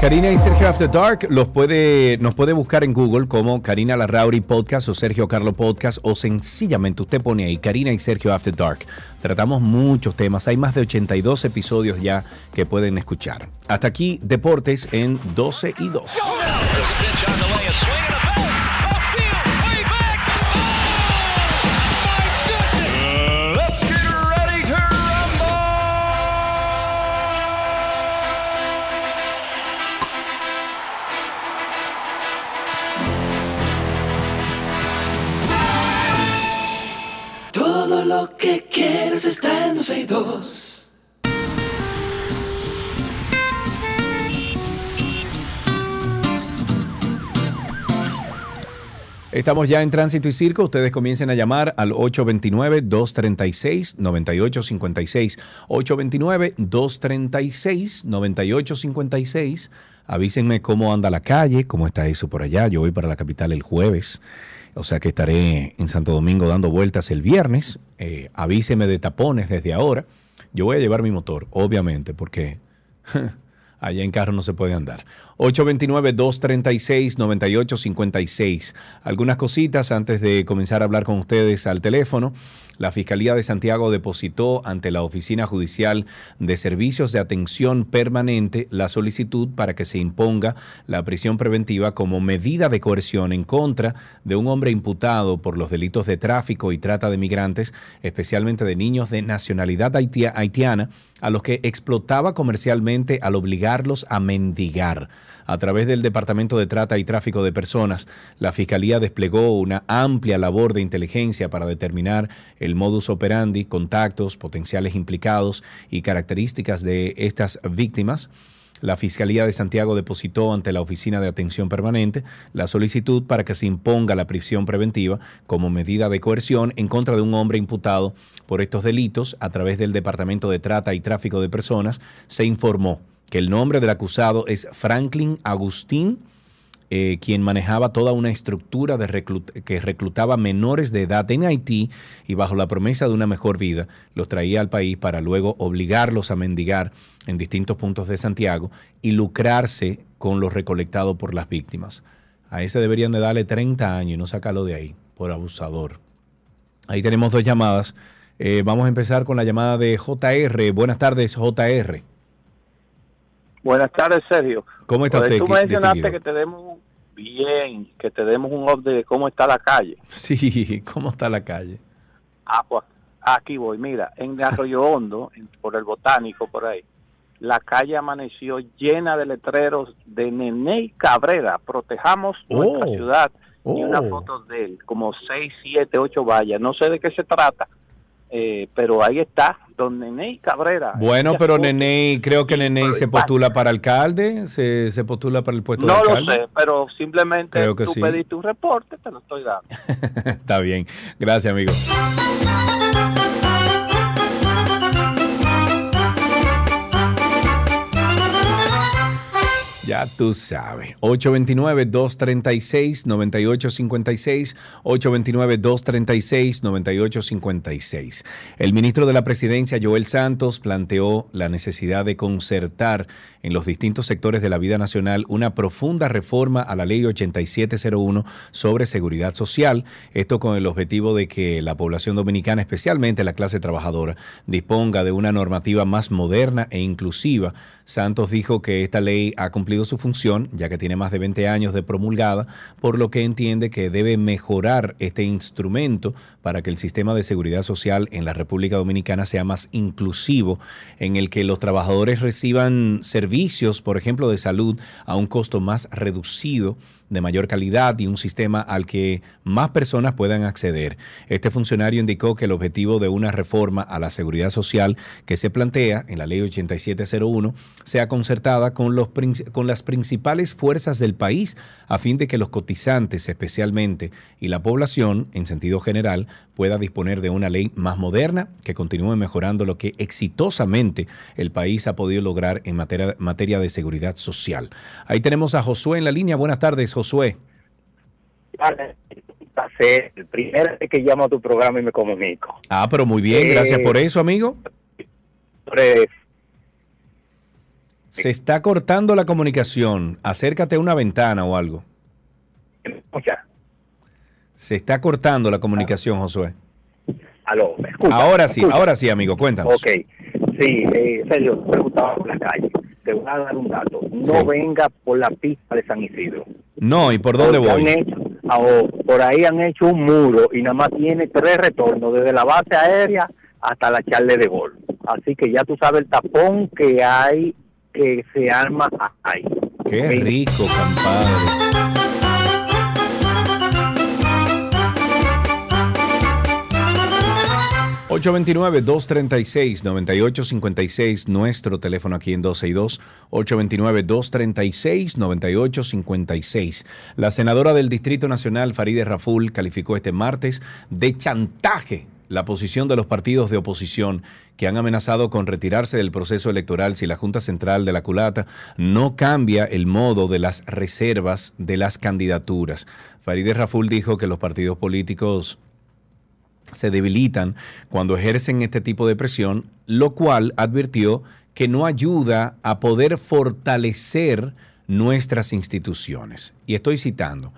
Karina y Sergio After Dark los puede, nos puede buscar en Google como Karina Larrauri Podcast o Sergio Carlo Podcast o sencillamente usted pone ahí Karina y Sergio After Dark. Tratamos muchos temas, hay más de 82 episodios ya que pueden escuchar. Hasta aquí, Deportes en 12 y 2. Que quieres está en 12 y 2. Estamos ya en Tránsito y Circo. Ustedes comiencen a llamar al 829-236-9856. 829-236-9856. Avísenme cómo anda la calle, cómo está eso por allá. Yo voy para la capital el jueves. O sea que estaré en Santo Domingo dando vueltas el viernes. Eh, avíseme de tapones desde ahora. Yo voy a llevar mi motor, obviamente, porque allá en carro no se puede andar. 829-236-9856. Algunas cositas antes de comenzar a hablar con ustedes al teléfono. La Fiscalía de Santiago depositó ante la Oficina Judicial de Servicios de Atención Permanente la solicitud para que se imponga la prisión preventiva como medida de coerción en contra de un hombre imputado por los delitos de tráfico y trata de migrantes, especialmente de niños de nacionalidad haitiana, a los que explotaba comercialmente al obligarlos a mendigar. A través del Departamento de Trata y Tráfico de Personas, la Fiscalía desplegó una amplia labor de inteligencia para determinar el modus operandi, contactos, potenciales implicados y características de estas víctimas La Fiscalía de Santiago depositó ante la Oficina de Atención Permanente la solicitud para que se imponga la prisión preventiva como medida de coerción en contra de un hombre imputado por estos delitos a través del Departamento de Trata y Tráfico de Personas. Se informó que el nombre del acusado es Franklin Agustín eh, quien manejaba toda una estructura que reclutaba menores de edad en Haití y bajo la promesa de una mejor vida los traía al país para luego obligarlos a mendigar en distintos puntos de Santiago y lucrarse con lo recolectado por las víctimas. A ese deberían de darle 30 años y no sacarlo de ahí por abusador. Ahí tenemos dos llamadas. Eh, vamos a empezar con la llamada de JR. Buenas tardes, JR. Buenas tardes, Sergio. ¿Cómo está usted? Tú mencionaste que te demos un- bien, que te demos un update de cómo está la calle. Sí, ¿cómo está la calle? Ah, pues aquí voy. Mira, en Arroyo Hondo, por el Botánico, por ahí, la calle amaneció llena de letreros de Nene Cabrera. Protejamos nuestra Oh. ciudad. Y Oh. unas fotos de él, como 6, 7, 8 vallas. No sé de qué se trata, eh, pero ahí está, don Nene Cabrera. Bueno, pero. Nene, creo que Nene se postula para alcalde, se, se postula para el puesto No de lo alcalde. sé, pero simplemente Creo que tú sí. pediste un reporte, te lo estoy dando. Está bien. Gracias, amigo. Ya tú sabes. 829-236-9856. 829-236-9856. El ministro de la Presidencia, Joel Santos, planteó la necesidad de concertar en los distintos sectores de la vida nacional una profunda reforma a la ley 8701 sobre seguridad social. Esto con el objetivo de que la población dominicana, especialmente la clase trabajadora, disponga de una normativa más moderna e inclusiva. Santos dijo que esta ley ha cumplido su función, ya que tiene más de 20 años de promulgada, por lo que entiende que debe mejorar este instrumento para que el sistema de seguridad social en la República Dominicana sea más inclusivo, en el que los trabajadores reciban servicios, por ejemplo, de salud a un costo más reducido, de mayor calidad y un sistema al que más personas puedan acceder. Este funcionario indicó que el objetivo de una reforma a la seguridad social que se plantea en la ley 8701 sea concertada con, los, con las principales fuerzas del país a fin de que los cotizantes especialmente y la población en sentido general pueda disponer de una ley más moderna que continúe mejorando lo que exitosamente el país ha podido lograr en materia, materia de seguridad social. Ahí tenemos a Josué en la línea. Buenas tardes, Josué. Hacer el primer vez que llamo a tu programa y me comunico. Ah, pero muy bien, Eh, gracias por eso, amigo. Se está cortando la comunicación. Acércate a una ventana o algo. escucha, Se está cortando la comunicación, Josué. aló, ¿me escucha? Ahora sí, ¿Escucha? ahora sí, amigo, cuéntanos. Ok, sí, eh, Sergio, preguntaba por la calle. Te voy a dar un dato. No Sí. venga por la pista de San Isidro. No, ¿y por dónde Porque voy? han hecho- ah, oh, por ahí han hecho un muro y nada más tiene tres retornos, desde la base aérea hasta la charle de gol. Así que ya tú sabes el tapón que hay, que se arma ahí. Qué rico, compadre. ...829-236-9856... ...nuestro teléfono aquí en 262... ...829-236-9856... ...la senadora del Distrito Nacional, Farideh Raful... ...calificó este martes de chantaje... ...la posición de los partidos de oposición... ...que han amenazado con retirarse del proceso electoral... ...si la Junta Central de la Culata... ...no cambia el modo de las reservas de las candidaturas... Farideh Raful dijo que los partidos políticos se debilitan cuando ejercen este tipo de presión, lo cual advirtió que no ayuda a poder fortalecer nuestras instituciones. Y estoy citando,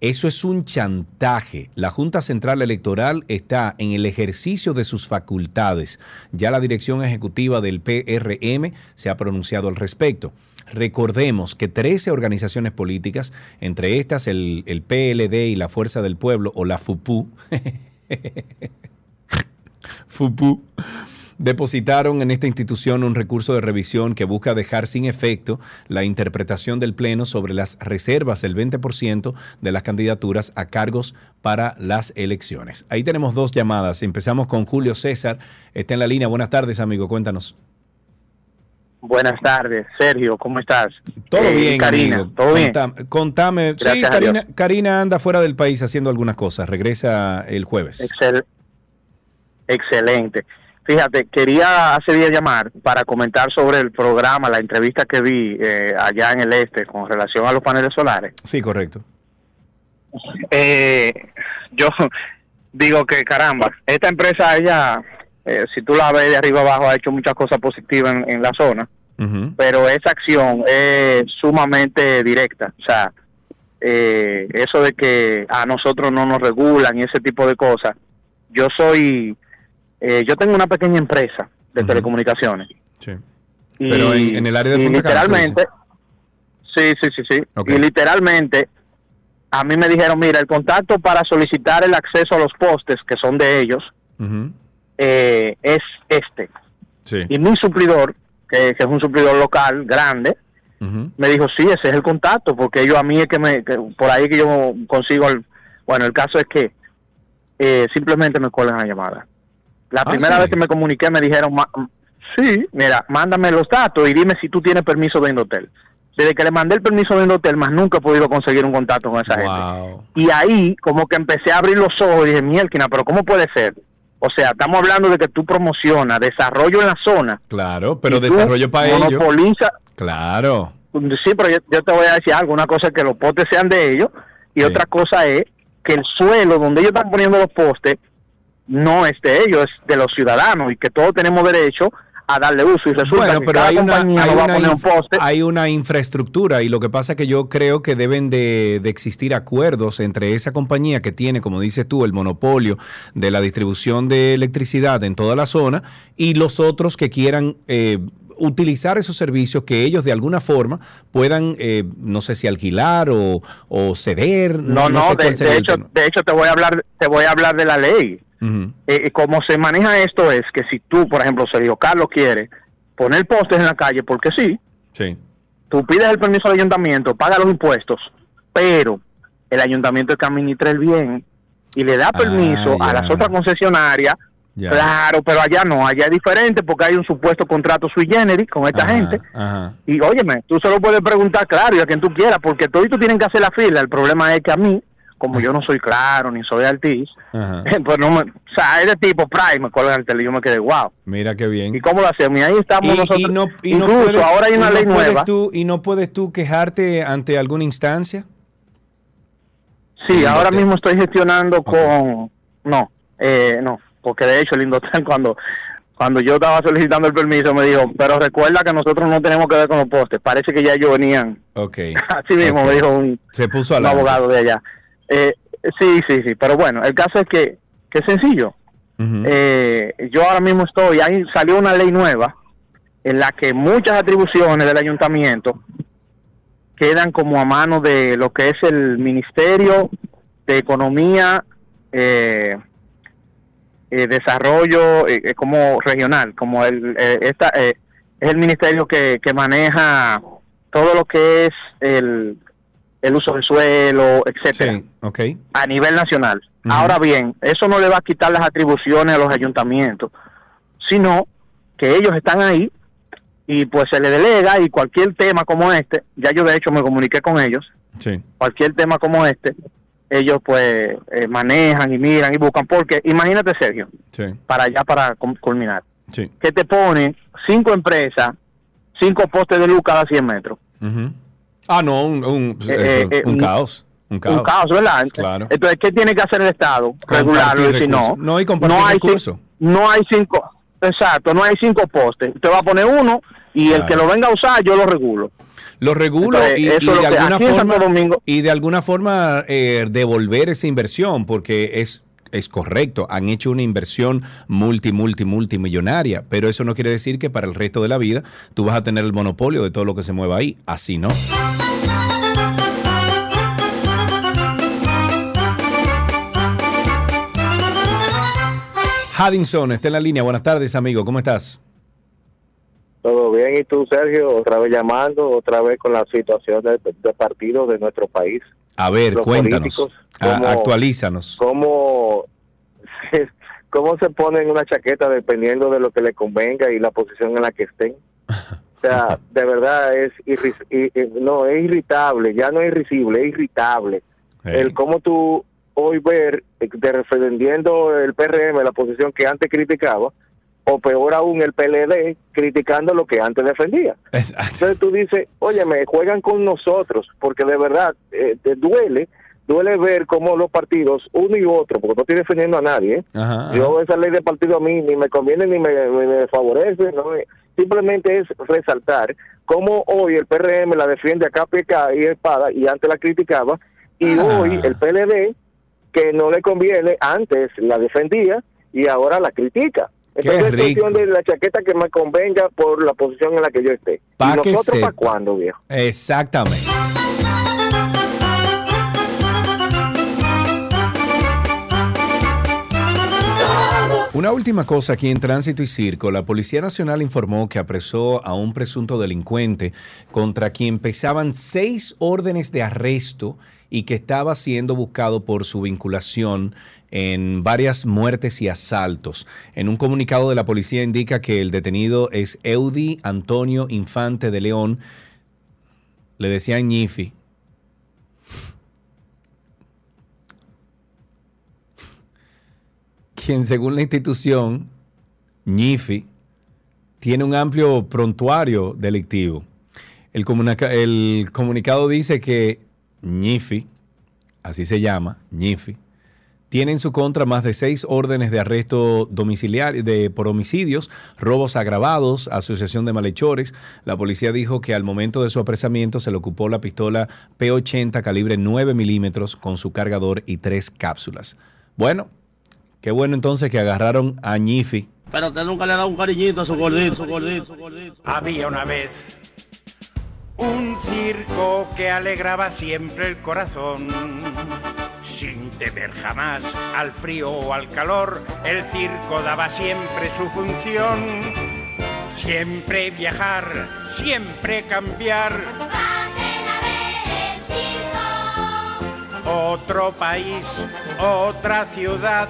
eso es un chantaje. La Junta Central Electoral está en el ejercicio de sus facultades. Ya la dirección ejecutiva del PRM se ha pronunciado al respecto. Recordemos que 13 organizaciones políticas, entre estas el, PLD y la Fuerza del Pueblo, o la FUPU, FUPU, depositaron en esta institución un recurso de revisión que busca dejar sin efecto la interpretación del Pleno sobre las reservas del 20% de las candidaturas a cargos para las elecciones. Ahí tenemos dos llamadas. Empezamos con Julio César. Está en la línea. Buenas tardes, amigo. Cuéntanos. Buenas tardes, Sergio, ¿cómo estás? Todo Eh, bien, Karina, amigo. ¿todo bien? Contame, contame. sí, Karina. Karina anda fuera del país haciendo algunas cosas. Regresa el jueves. Excel- excelente. Fíjate, quería hace día llamar para comentar sobre el programa, la entrevista que vi eh, allá en el este con relación a los paneles solares. Sí, correcto. Eh, yo digo que caramba, esta empresa ella, eh, si tú la ves de arriba abajo, ha hecho muchas cosas positivas en, en la zona, pero esa acción es sumamente directa. O sea, eh, eso de que a nosotros no nos regulan y ese tipo de cosas. Yo soy, eh, yo tengo una pequeña empresa de telecomunicaciones. Sí. Y, Pero en- en el área de Punta Cana, literalmente, sí, sí, sí, sí. Y literalmente, a mí me dijeron, mira, el contacto para solicitar el acceso a los postes que son de ellos. Eh, es este. Sí. Y mi suplidor, que, que es un suplidor local grande, me dijo, sí, ese es el contacto, porque ellos a mí es que me, que por ahí que yo consigo el, bueno, el caso es que eh, simplemente me colen la llamada. La Ah, primera sí. vez que me comuniqué me dijeron, "Ma- sí, mira, mándame los datos y dime si tú tienes permiso de Indotel. Desde que le mandé el permiso de Indotel, más nunca he podido conseguir un contacto con esa gente. Y ahí como que empecé a abrir los ojos y dije, mielquina, pero ¿cómo puede ser? O sea, estamos hablando de que tú promocionas desarrollo en la zona. Claro, pero desarrollo para ello. monopoliza- Claro. Sí, pero yo, yo te voy a decir algo. Una cosa es que los postes sean de ellos y otra cosa es que el suelo donde ellos están poniendo los postes no es de ellos, es de los ciudadanos y que todos tenemos derecho a darle uso. Y resulta Bueno, pero hay una, hay, una poner un poste. hay una infraestructura y lo que pasa es que yo creo que deben de, de existir acuerdos entre esa compañía que tiene, como dices tú, el monopolio de la distribución de electricidad en toda la zona y los otros que quieran eh, utilizar esos servicios que ellos de alguna forma puedan, eh, no sé si alquilar o, o ceder. No, no, sé de, de hecho, de hecho te voy a hablar, te voy a hablar de la ley. Ujú. Eh, como se maneja esto es que si tú, por ejemplo, Sergio Carlos quiere poner postes en la calle, porque sí, Sí. tú pides el permiso al ayuntamiento, paga los impuestos, pero el ayuntamiento es que administra el bien y le da permiso Ah, a ya. las otras concesionarias. Ya. Claro, pero allá no, allá es diferente porque hay un supuesto contrato sui generis con esta Ajá, gente. Ajá. Y óyeme, tú se lo puedes preguntar claro y a quien tú quieras, porque todos tienen que hacer la fila. El problema es que a mí, como yo no soy claro ni soy artista, Ajá. pues no me, o sea, es de tipo Prime, me colgan el y yo me quedé, wow. Mira qué bien. ¿Y cómo lo hacemos? Y ahí estamos Y- nosotros. y no- y no Incluso puedes- ahora hay y una no ley nueva. tú- ¿Y no puedes tú quejarte ante alguna instancia? Sí, ahora mismo estoy gestionando con... No, eh, no, porque de hecho el Indotel cuando cuando yo estaba solicitando el permiso me dijo, pero recuerda que nosotros no tenemos que ver con los postes. Parece que ya ellos venían. Ok. Así mismo me dijo un, Se puso un abogado de allá. Eh, sí, sí, sí, pero bueno, el caso es que, que es sencillo. Eh, yo ahora mismo estoy, ahí salió una ley nueva en la que muchas atribuciones del ayuntamiento quedan como a mano de lo que es el Ministerio de Economía, eh, eh, Desarrollo, eh, eh, como regional, como el, eh, esta, eh, es el ministerio que, que maneja todo lo que es el, el uso del suelo, etcétera Sí, ok. a nivel nacional. Ahora bien, eso no le va a quitar las atribuciones a los ayuntamientos, sino que ellos están ahí y pues se le delega y cualquier tema como este, ya yo de hecho me comuniqué con ellos, Sí. cualquier tema como este, ellos pues eh, manejan y miran y buscan, porque imagínate Sergio, Sí. para allá para culminar, Sí. que te ponen cinco empresas, cinco postes de luz cada 100 metros. Ah, no, un, un- Eh, eso, eh, un un- caos. Un caos. Un caos, ¿verdad? Claro. Entonces, ¿qué tiene que hacer el Estado? Regularlo y decir, no. No, y compartir hay, recursos. no hay cinco, exacto, no hay cinco postes. Usted va a poner uno y el que lo venga a usar, yo lo regulo. Lo regulo Entonces, y, lo de alguna forma y de alguna forma eh, devolver esa inversión porque es es correcto, han hecho una inversión multi, multi, multimillonaria, pero eso no quiere decir que para el resto de la vida tú vas a tener el monopolio de todo lo que se mueva ahí. Así no. Haddington está en la línea. Buenas tardes, amigo. ¿Cómo estás? Todo bien, y tú, Sergio, otra vez llamando, otra vez con la situación de, de partidos de nuestro país. A ver, Los cuéntanos. políticos, A- ¿cómo- actualízanos. ¿Cómo, ¿Cómo se ponen una chaqueta dependiendo de lo que le convenga y la posición en la que estén? O sea, de verdad es, no, es irritable, ya no es irrisible, es irritable. El cómo tú hoy ver de- defendiendo el PRM, la posición que antes criticaba, o peor aún el PLD criticando lo que antes defendía. Entonces tú dices, oye, me juegan con nosotros, porque de verdad eh, te duele, duele ver cómo los partidos, uno y otro, porque no estoy defendiendo a nadie, ¿eh? Ajá, ajá. yo esa ley de partido a mí ni me conviene ni me, me- me favorece, no me- simplemente es resaltar cómo hoy el PRM la defiende a capa y espada y antes la criticaba, y Ah. hoy el PLD, que no le conviene, antes la defendía y ahora la critica. Entonces es cuestión de la chaqueta que me convenga por la posición en la que yo esté. Pa' ¿Y nosotros para cuándo, viejo? Exactamente. Una última cosa aquí en Tránsito y Circo. La Policía Nacional informó que apresó a un presunto delincuente contra quien pesaban seis órdenes de arresto y que estaba siendo buscado por su vinculación en varias muertes y asaltos. En un comunicado de la policía indica que el detenido es Eudi Antonio Infante de León. Le decían Ñifi. Quien según la institución, Ñifi, tiene un amplio prontuario delictivo. El, comunica- el comunicado dice que Ñifi, así se llama, Ñifi, tiene en su contra más de seis órdenes de arresto domiciliario de, por homicidios, robos agravados, asociación de malhechores. La policía dijo que al momento de su apresamiento se le ocupó la pistola P80 calibre 9 milímetros con su cargador y tres cápsulas. Bueno, qué bueno entonces que agarraron a Ñifi. Pero usted nunca le ha dado un cariñito a su gordito, su gordito, su gordito. Había una vez un circo que alegraba siempre el corazón. Sin temer jamás al frío o al calor, el circo daba siempre su función. Siempre viajar, siempre cambiar. Otro país, otra ciudad.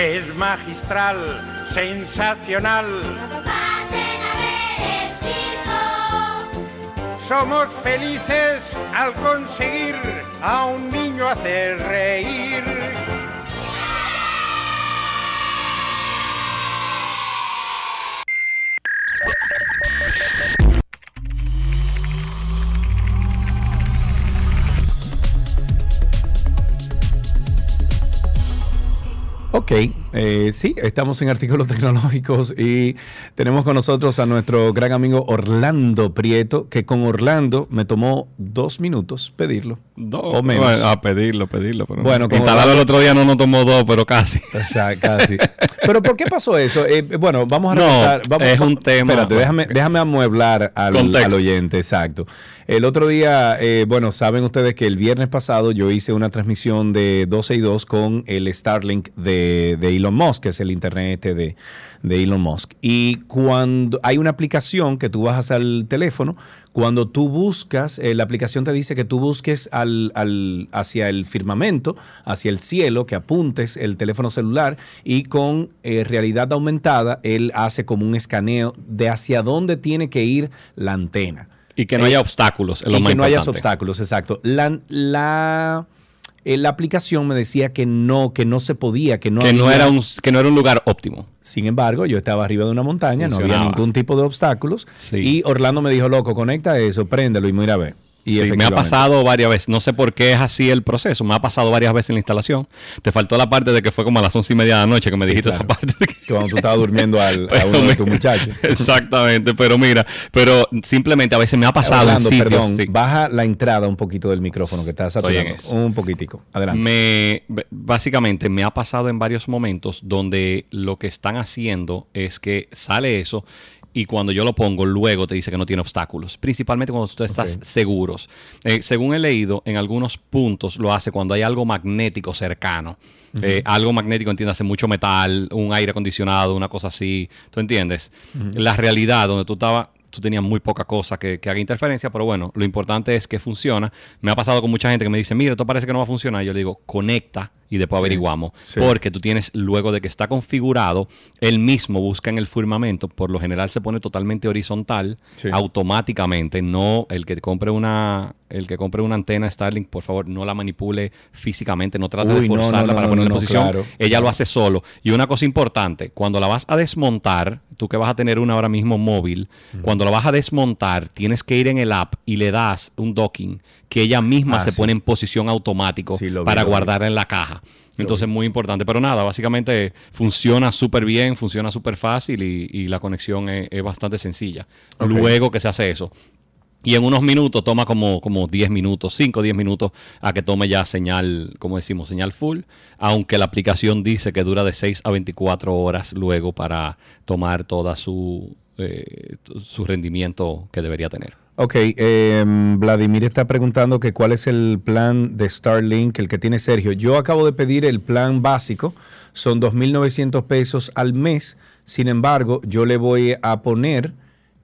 Es magistral, sensacional. Somos felices al conseguir a un niño hacer reír. Ok, eh, sí, estamos en artículos tecnológicos y tenemos con nosotros a nuestro gran amigo Orlando Prieto, que con Orlando me tomó dos minutos pedirlo. o menos. Bueno, a pedirlo, pedirlo. Pero Bueno, con instalarlo el otro día no nos tomó dos, pero casi. O sea, casi. Pero ¿por qué pasó eso? Eh, bueno, vamos a No, revisar. vamos, es un tema- Espérate, déjame, déjame amueblar al, al oyente, exacto. El otro día, eh, bueno, saben ustedes que el viernes pasado yo hice una transmisión de 12 y 2 con el Starlink de, de Elon Musk, que es el internet de, de Elon Musk. Y cuando hay una aplicación que tú bajas al teléfono, cuando tú buscas, eh, la aplicación te dice que tú busques al, al- hacia el firmamento, hacia el cielo, que apuntes el teléfono celular y con eh, realidad aumentada, él hace como un escaneo de hacia dónde tiene que ir la antena. Y que no haya obstáculos. es lo y que no haya obstáculos, exacto. La, la, eh, la aplicación me decía que no, que no se podía, que no que, no era un, que no era un lugar óptimo. sin embargo, yo estaba arriba de una montaña, no había ningún tipo de obstáculos. Y Orlando me dijo, loco, conecta eso, préndelo y mira a ver. Y Sí, me ha pasado varias veces. No sé por qué es así el proceso. Me ha pasado varias veces en la instalación. Te faltó la parte de que fue como a las once y media de la noche que me Sí, dijiste claro. esa parte. Que cuando tú estabas durmiendo al- a uno de tus muchachos. Exactamente. Pero mira, pero simplemente a veces me ha pasado en sitios. perdón, sí. baja la entrada un poquito del micrófono que está Estoy en saturando. Un poquitico. Adelante. Me, básicamente me ha pasado en varios momentos donde lo que están haciendo es que sale eso y cuando yo lo pongo luego te dice que no tiene obstáculos, principalmente cuando tú estás seguros. Eh, según he leído, en algunos puntos lo hace cuando hay algo magnético cercano. Eh, algo magnético, entiéndase, mucho metal, un aire acondicionado, una cosa así. ¿Tú entiendes? La realidad donde tú estabas tú tenías muy poca cosa que, que haga interferencia, pero bueno, lo importante es que funciona. Me ha pasado con mucha gente que me dice, mira, esto parece que no va a funcionar. Yo le digo, conecta y después Sí, averiguamos. sí. Porque tú tienes, luego de que está configurado, él mismo busca en el firmamento, por lo general se pone totalmente horizontal, automáticamente. No, el que compre una, el que compre una antena Starlink, por favor, no la manipule físicamente, no trate Uy, de forzarla no, no, para no, ponerla en posición. claro. Ella lo hace solo. Y una cosa importante, cuando la vas a desmontar, tú que vas a tener una ahora mismo móvil, cuando la vas a desmontar, tienes que ir en el app y le das un docking que ella misma Ah, se sí. pone en posición automático vi, para guardarla en la caja. Entonces, muy importante. Pero nada, básicamente funciona súper bien, funciona súper fácil y, y la conexión es, es bastante sencilla. Luego que se hace eso. Y en unos minutos, toma como, como 10 minutos, 5 o 10 minutos a que tome ya señal, como decimos, señal full, aunque la aplicación dice que dura de 6 a 24 horas luego para tomar toda su, eh, su rendimiento que debería tener. Ok, eh, Vladimir está preguntando que cuál es el plan de Starlink, el que tiene Sergio. Yo acabo de pedir el plan básico, son 2.900 pesos al mes. Sin embargo, yo le voy a poner,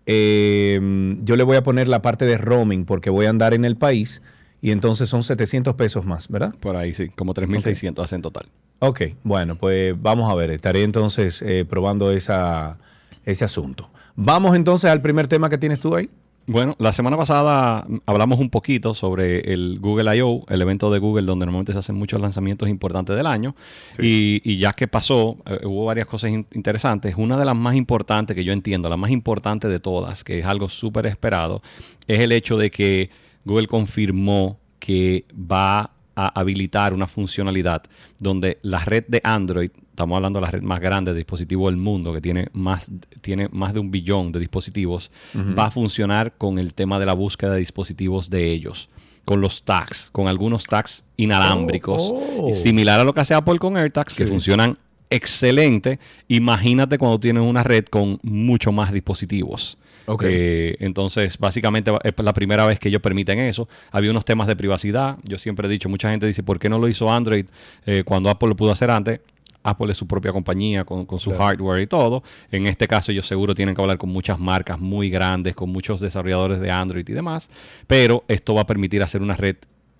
eh, yo le voy a poner la parte de roaming porque voy a andar en el país y entonces son 700 pesos más, ¿verdad? Por ahí sí, como 3.600 hacen total. Ok, bueno, pues vamos a ver, estaré entonces eh, probando esa, ese asunto. Vamos entonces al primer tema que tienes tú ahí. Bueno, la semana pasada hablamos un poquito sobre el Google I.O., el evento de Google donde normalmente se hacen muchos lanzamientos importantes del año. Y, y ya que pasó, eh, hubo varias cosas in- interesantes. Una de las más importantes que yo entiendo, la más importante de todas, que es algo súper esperado, es el hecho de que Google confirmó que va a habilitar una funcionalidad donde la red de Android, estamos hablando de la red más grande de dispositivos del mundo, que tiene más, tiene más de un billón de dispositivos, va a funcionar con el tema de la búsqueda de dispositivos de ellos, con los tags, con algunos tags inalámbricos, Oh, oh. similar a lo que hace Apple con AirTags, que funcionan excelente. Imagínate cuando tienes una red con mucho más dispositivos. Eh, entonces, básicamente es la primera vez que ellos permiten eso. Había unos temas de privacidad. Yo siempre he dicho, mucha gente dice, ¿por qué no lo hizo Android eh, cuando Apple lo pudo hacer antes? Apple es su propia compañía con, con su Claro. hardware y todo. En este caso, ellos seguro tienen que hablar con muchas marcas muy grandes, con muchos desarrolladores de Android y demás. Pero esto va a permitir hacer una red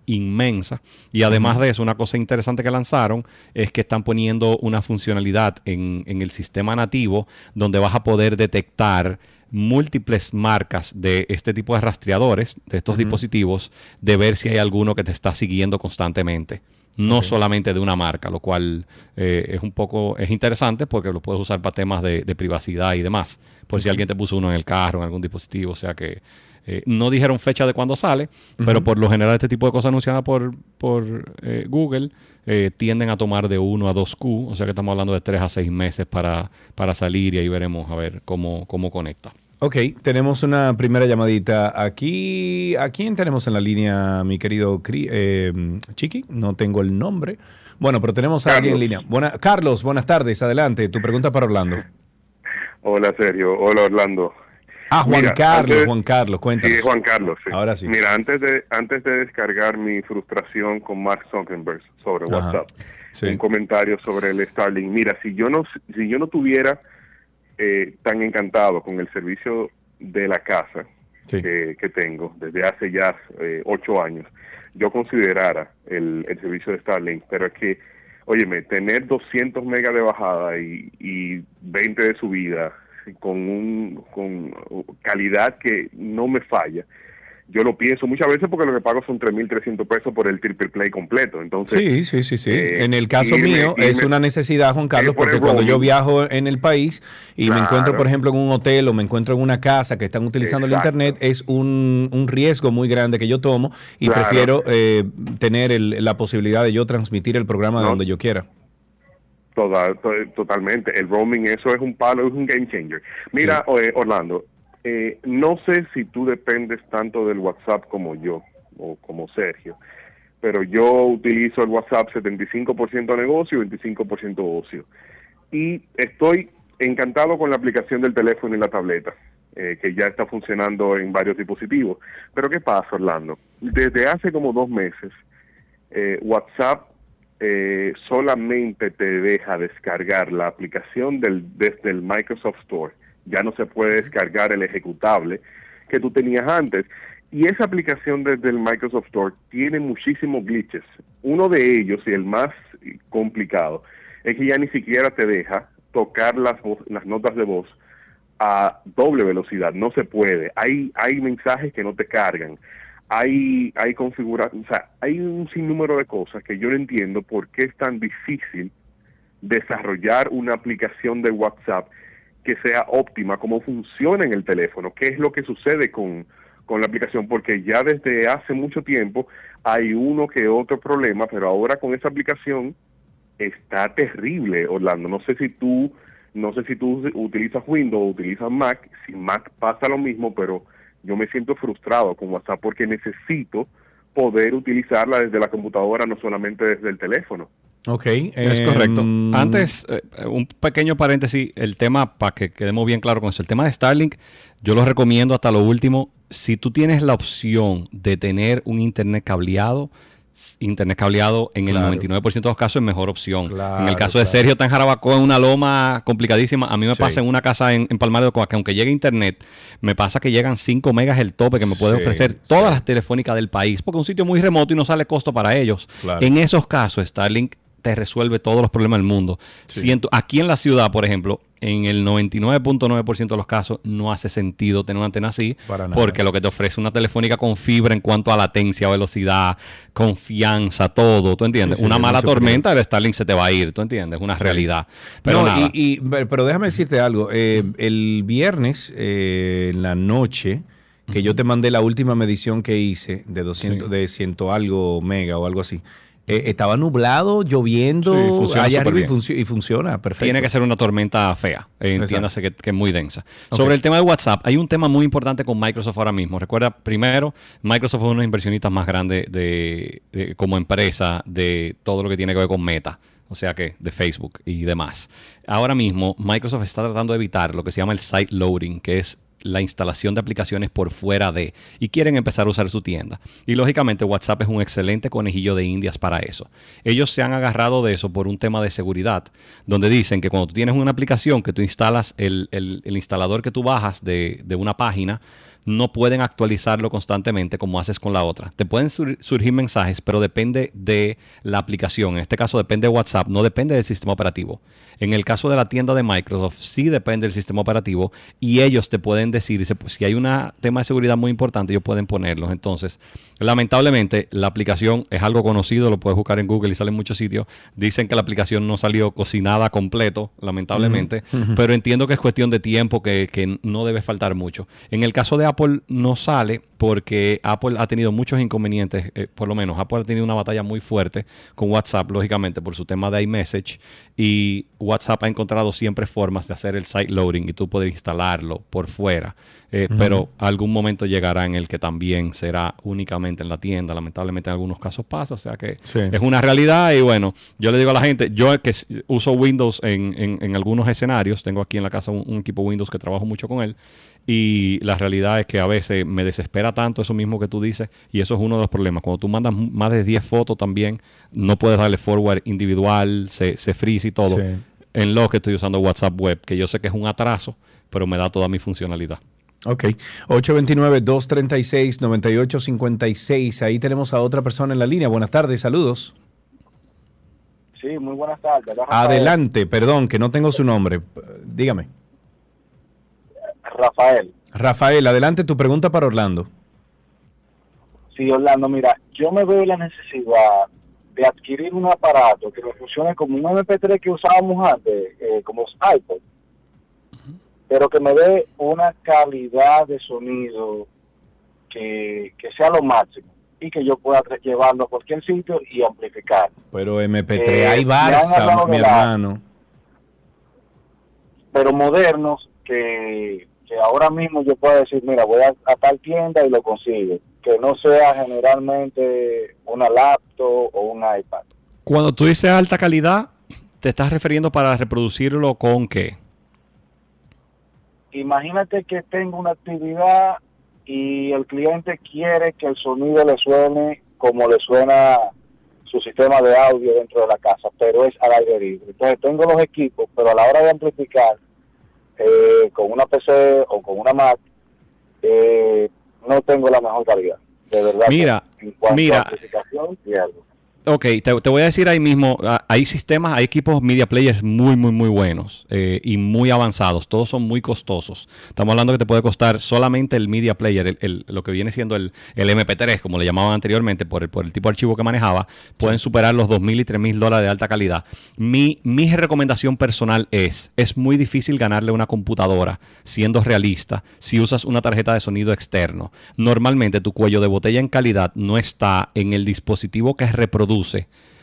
inmensa. Y además de eso, una cosa interesante que lanzaron es que están poniendo una funcionalidad en, en el sistema nativo donde vas a poder detectar múltiples marcas de este tipo de rastreadores, de estos dispositivos, de ver si hay alguno que te está siguiendo constantemente. No solamente de una marca, lo cual eh, es un poco, es interesante porque lo puedes usar para temas de, de privacidad y demás. Por si alguien te puso uno en el carro, en algún dispositivo, o sea que eh, no dijeron fecha de cuándo sale, pero por lo general este tipo de cosas anunciadas por, por eh, Google eh, tienden a tomar de 1 a 2 Q, o sea que estamos hablando de 3 a 6 meses para, para salir y ahí veremos a ver cómo, cómo conecta. Ok, tenemos una primera llamadita. Aquí, ¿a quién tenemos en la línea, mi querido eh, Chiqui? No tengo el nombre. Bueno, pero tenemos a alguien en línea. Buena, Carlos, buenas tardes. Adelante, tu pregunta para Orlando. Hola Sergio, hola Orlando. Ah, Juan Mira, Carlos, antes- Juan Carlos, cuéntanos. Sí, Juan Carlos. sí. Ahora sí. Mira, antes de antes de descargar mi frustración con Mark Zuckerberg sobre Ajá, WhatsApp, sí. un comentario sobre el Starlink. Mira, si yo no si yo no tuviera eh, tan encantado con el servicio de la casa que, que tengo desde hace ya eh, ocho años, yo considerara el, el servicio de Starlink, pero es que, óyeme, tener 200 megas de bajada y, y 20 de subida con un con calidad que no me falla, yo lo pienso muchas veces porque lo que pago son 3.300 pesos por el triple play completo. Entonces, Sí, sí, sí, sí. eh, en el caso irme- mío es una necesidad, Juan Carlos, por porque cuando yo viajo en el país y me encuentro, por ejemplo, en un hotel o me encuentro en una casa que están utilizando Exacto. el Internet, es un, un riesgo muy grande que yo tomo y Claro. prefiero eh, tener el- la posibilidad de yo transmitir el programa de donde yo quiera. Total, to- totalmente. El roaming, eso es un palo, es un game changer. Mira, eh, Orlando, eh, no sé si tú dependes tanto del WhatsApp como yo o como Sergio, pero yo utilizo el WhatsApp 75% negocio y 25% ocio. Y estoy encantado con la aplicación del teléfono y la tableta, eh, que ya está funcionando en varios dispositivos. Pero ¿qué pasa, Orlando? Desde hace como dos meses, eh, WhatsApp eh, solamente te deja descargar la aplicación del, desde el Microsoft Store. Ya no se puede descargar el ejecutable que tú tenías antes. Y esa aplicación desde el Microsoft Store tiene muchísimos glitches. Uno de ellos, y el más complicado es que ya ni siquiera te deja tocar las, las notas de voz a doble velocidad, no se puede. Hay hay mensajes que no te cargan. Hay hay configura, o sea, hay un sinnúmero de cosas que yo no entiendo por qué es tan difícil desarrollar una aplicación de WhatsApp que sea óptima, cómo funciona en el teléfono, qué es lo que sucede con, con la aplicación, porque ya desde hace mucho tiempo hay uno que otro problema, pero ahora con esa aplicación está terrible, Orlando. No sé si tú, no sé si tú utilizas Windows o utilizas Mac, si Mac pasa lo mismo, pero yo me siento frustrado con WhatsApp porque necesito poder utilizarla desde la computadora, no solamente desde el teléfono. Ok. Es em, correcto. Antes, eh, un pequeño paréntesis, el tema, para que quedemos bien claro con eso, el tema de Starlink, yo lo recomiendo hasta lo último. Si tú tienes la opción de tener un internet cableado, internet cableado en Claro. el 99% de los casos es mejor opción. en el caso de. Sergio está en una loma complicadísima. A mí me Sí. pasa en una casa en, en Palmar de Ocoa que aunque llegue internet, me pasa que llegan 5 megas el tope que me puede Sí, ofrecer todas las telefónicas del país, porque es un sitio muy remoto y no sale costo para ellos. Claro. En esos casos, Starlink te resuelve todos los problemas del mundo. Siento, aquí en la ciudad, por ejemplo, en el 99.9% de los casos no hace sentido tener una antena así, Para nada. porque lo que te ofrece una telefónica con fibra en cuanto a latencia, velocidad, confianza, todo, ¿tú entiendes? Sí, sí, una mala tormenta, el Starlink se te va a ir, ¿tú entiendes? Es una realidad. Pero No, nada. y, y- pero pero déjame decirte algo. eh, el viernes, eh, en la noche, que yo te mandé la última medición que hice de 200, de ciento algo mega o algo así. Eh, estaba nublado, lloviendo, Sí, funciona allá arriba y, y funciona perfecto. Tiene que ser una tormenta fea. eh. Entiéndase que, que es muy densa. Sobre el tema de WhatsApp, hay un tema muy importante con Microsoft ahora mismo. Recuerda, primero, Microsoft es uno de los inversionistas más grandes de, de- como empresa de todo lo que tiene que ver con Meta. O sea que de Facebook y demás. Ahora mismo, Microsoft está tratando de evitar lo que se llama el site loading, que es la instalación de aplicaciones por fuera de y quieren empezar a usar su tienda. Y lógicamente WhatsApp es un excelente conejillo de indias para eso. Ellos se han agarrado de eso por un tema de seguridad, donde dicen que cuando tú tienes una aplicación que tú instalas, el, el- el instalador que tú bajas de, de una página, no pueden actualizarlo constantemente como haces con la otra. Te pueden sur- surgir mensajes, pero depende de la aplicación. En este caso depende de WhatsApp, no depende del sistema operativo. En el caso de la tienda de Microsoft, sí depende del sistema operativo y ellos te pueden decir, pues, si hay un tema de seguridad muy importante, ellos pueden ponerlos. Entonces, lamentablemente, la aplicación es algo conocido, lo puedes buscar en Google y sale en muchos sitios. Dicen que la aplicación no salió cocinada completo, lamentablemente, pero entiendo que es cuestión de tiempo, que, que no debe faltar mucho. En el caso de Apple no sale porque Apple ha tenido muchos inconvenientes, eh, por lo menos Apple ha tenido una batalla muy fuerte con WhatsApp, lógicamente, por su tema de iMessage, y WhatsApp ha encontrado siempre formas de hacer el site loading y tú puedes instalarlo por fuera. Eh. Pero algún momento llegará en el que también será únicamente en la tienda. Lamentablemente en algunos casos pasa, o sea que Sí. es una realidad y bueno, yo le digo a la gente, yo que uso Windows en, en- en algunos escenarios, tengo aquí en la casa un, un equipo Windows que trabajo mucho con él y la realidad es que a veces me desespera tanto eso mismo que tú dices y eso es uno de los problemas. Cuando tú mandas más de 10 fotos también, no puedes darle forward individual, se, se freeze y todo. Sí. En lo que estoy usando WhatsApp Web, que yo sé que es un atraso, pero me da toda mi funcionalidad. Ok. 829-236-9856. Ahí tenemos a otra persona en la línea. Buenas tardes, saludos. Sí, muy buenas tardes. Adelante, perdón, que no tengo su nombre. Dígame. Rafael. Rafael, adelante tu pregunta para Orlando. Sí, Orlando, mira, yo me veo la necesidad de adquirir un aparato que me funcione como un MP3 que usábamos antes, eh, como iPod, pero que me dé una calidad de sonido que, que sea lo máximo y que yo pueda llevarlo a cualquier sitio y amplificar. Pero MP3, Eh, hay Barça, mi hermano. pero modernos que, que ahora mismo yo puedo decir, mira, voy a, a tal tienda y lo consigo. Que no sea generalmente una laptop o un iPad. Cuando tú dices alta calidad, ¿te estás refiriendo para reproducirlo con qué? Imagínate que tengo una actividad y el cliente quiere que el sonido le suene como le suena su sistema de audio dentro de la casa, pero es al aire libre. Entonces tengo los equipos, pero a la hora de amplificar eh, con una PC o con una Mac, eh, no tengo la mejor calidad. De verdad. Mira, en cuanto mira. a amplificación y algo. Ok, te, te voy a decir ahí mismo, hay sistemas, hay equipos media players muy, muy, muy buenos eh, y muy avanzados. Todos son muy costosos. Estamos hablando que te puede costar solamente el media player, el- el- lo que viene siendo el, el MP3, como le llamaban anteriormente, por el, por el tipo de archivo que manejaba, pueden superar los 2.000 y 3.000 dólares de alta calidad. Mi, mi recomendación personal es, es muy difícil ganarle una computadora, siendo realista, si usas una tarjeta de sonido externo. Normalmente tu cuello de botella en calidad no está en el dispositivo que reproduce,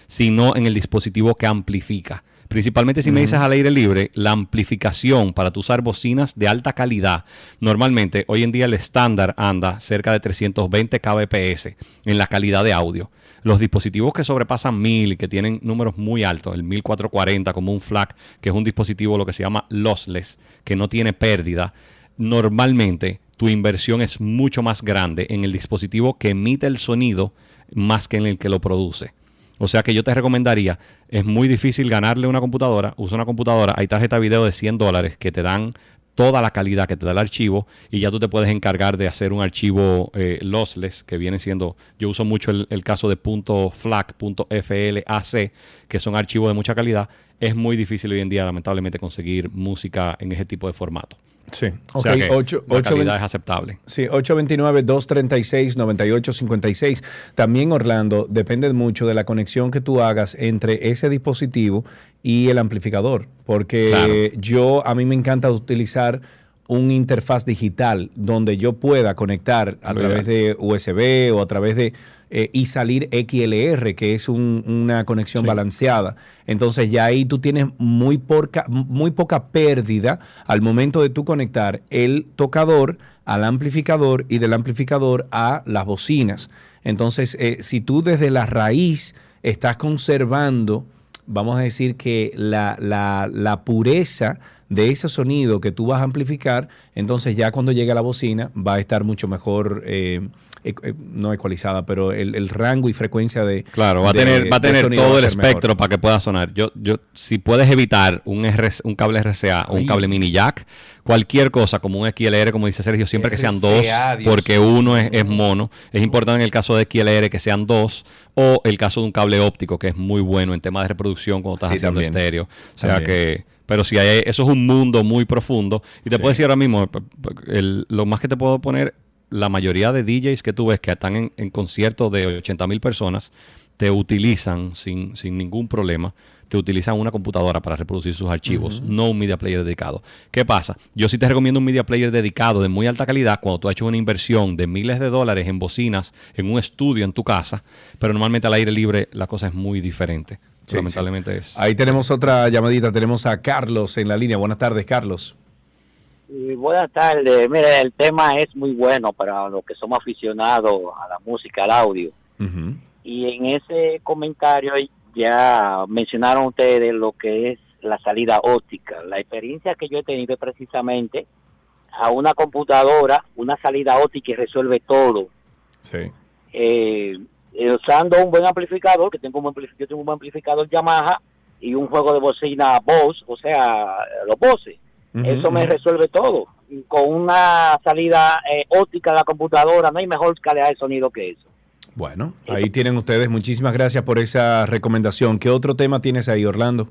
sino en el dispositivo que amplifica. Principalmente si me dices al aire libre, la amplificación para tu usar bocinas de alta calidad. Normalmente, hoy en día el estándar anda cerca de 320 kbps en la calidad de audio. Los dispositivos que sobrepasan 1000 y que tienen números muy altos, el 1440 como un FLAC, que es un dispositivo lo que se llama lossless, que no tiene pérdida, normalmente tu inversión es mucho más grande en el dispositivo que emite el sonido más que en el que lo produce. O sea que yo te recomendaría, es muy difícil ganarle una computadora, usa una computadora, hay tarjeta de video de 100 dólares que te dan toda la calidad que te da el archivo y ya tú te puedes encargar de hacer un archivo eh, lossless que viene siendo, yo uso mucho el, el caso de .flac, .flac, que son archivos de mucha calidad. Es muy difícil hoy en día, lamentablemente, conseguir música en ese tipo de formato. Sí, O ok, sea que ocho- la ocho calidad vein- es aceptable. Sí, 829-236-9856. También, Orlando, depende mucho de la conexión que tú hagas entre ese dispositivo y el amplificador. Porque Claro. yo, a mí me encanta utilizar un interfaz digital donde yo pueda conectar a través de USB o a través de eh, y salir XLR, que es un- una conexión balanceada. Entonces ya ahí tú tienes muy poca, muy poca pérdida al momento de tú conectar el tocador al amplificador y del amplificador a las bocinas. Entonces, eh, si tú desde la raíz estás conservando, vamos a decir que la, la- la pureza de ese sonido que tú vas a amplificar, entonces ya cuando llegue a la bocina va a estar mucho mejor, eh, no ecualizada, pero el, el rango y frecuencia de... Claro, va a de- tener, va a tener todo va a el mejor. espectro para que pueda sonar. Yo, yo, si puedes evitar un, RC un cable RCA o un cable mini jack, cualquier cosa como un XLR, como dice Sergio, siempre que sean dos, Dios porque uno es, es mono. Es importante en el caso de XLR que sean dos, o el caso de un cable óptico, que es muy bueno en temas de reproducción cuando estás Sí, haciendo también. estéreo. O sea También. que. Pero si hay, eso es un mundo muy profundo. Y te puedo decir ahora mismo, el- lo más que te puedo poner, la mayoría de DJs que tú ves que están en, en conciertos de 80 mil personas, te utilizan sin, sin ningún problema, te utilizan una computadora para reproducir sus archivos, no un media player dedicado. ¿Qué pasa? Yo sí te recomiendo un media player dedicado de muy alta calidad cuando tú has hecho una inversión de miles de dólares en bocinas, en un estudio en tu casa, pero normalmente al aire libre la cosa es muy diferente. Sí, Lamentablemente es. Ahí tenemos otra llamadita, tenemos a Carlos en la línea. Buenas tardes, Carlos. Y buenas tardes. Mire, el tema es muy bueno para los que somos aficionados a la música, al audio. Y en ese comentario ya mencionaron ustedes lo que es la salida óptica. La experiencia que yo he tenido es precisamente a una computadora, una salida óptica que resuelve todo. Sí. Eh, usando un buen amplificador, que tengo un amplificador, yo tengo un buen amplificador Yamaha y un juego de bocina Bose, o sea, los Eso me resuelve todo. Con una salida eh, óptica de la computadora, no hay mejor calidad de sonido que eso. Bueno, ahí tienen ustedes. Muchísimas gracias por esa recomendación. ¿Qué otro tema tienes ahí, Orlando?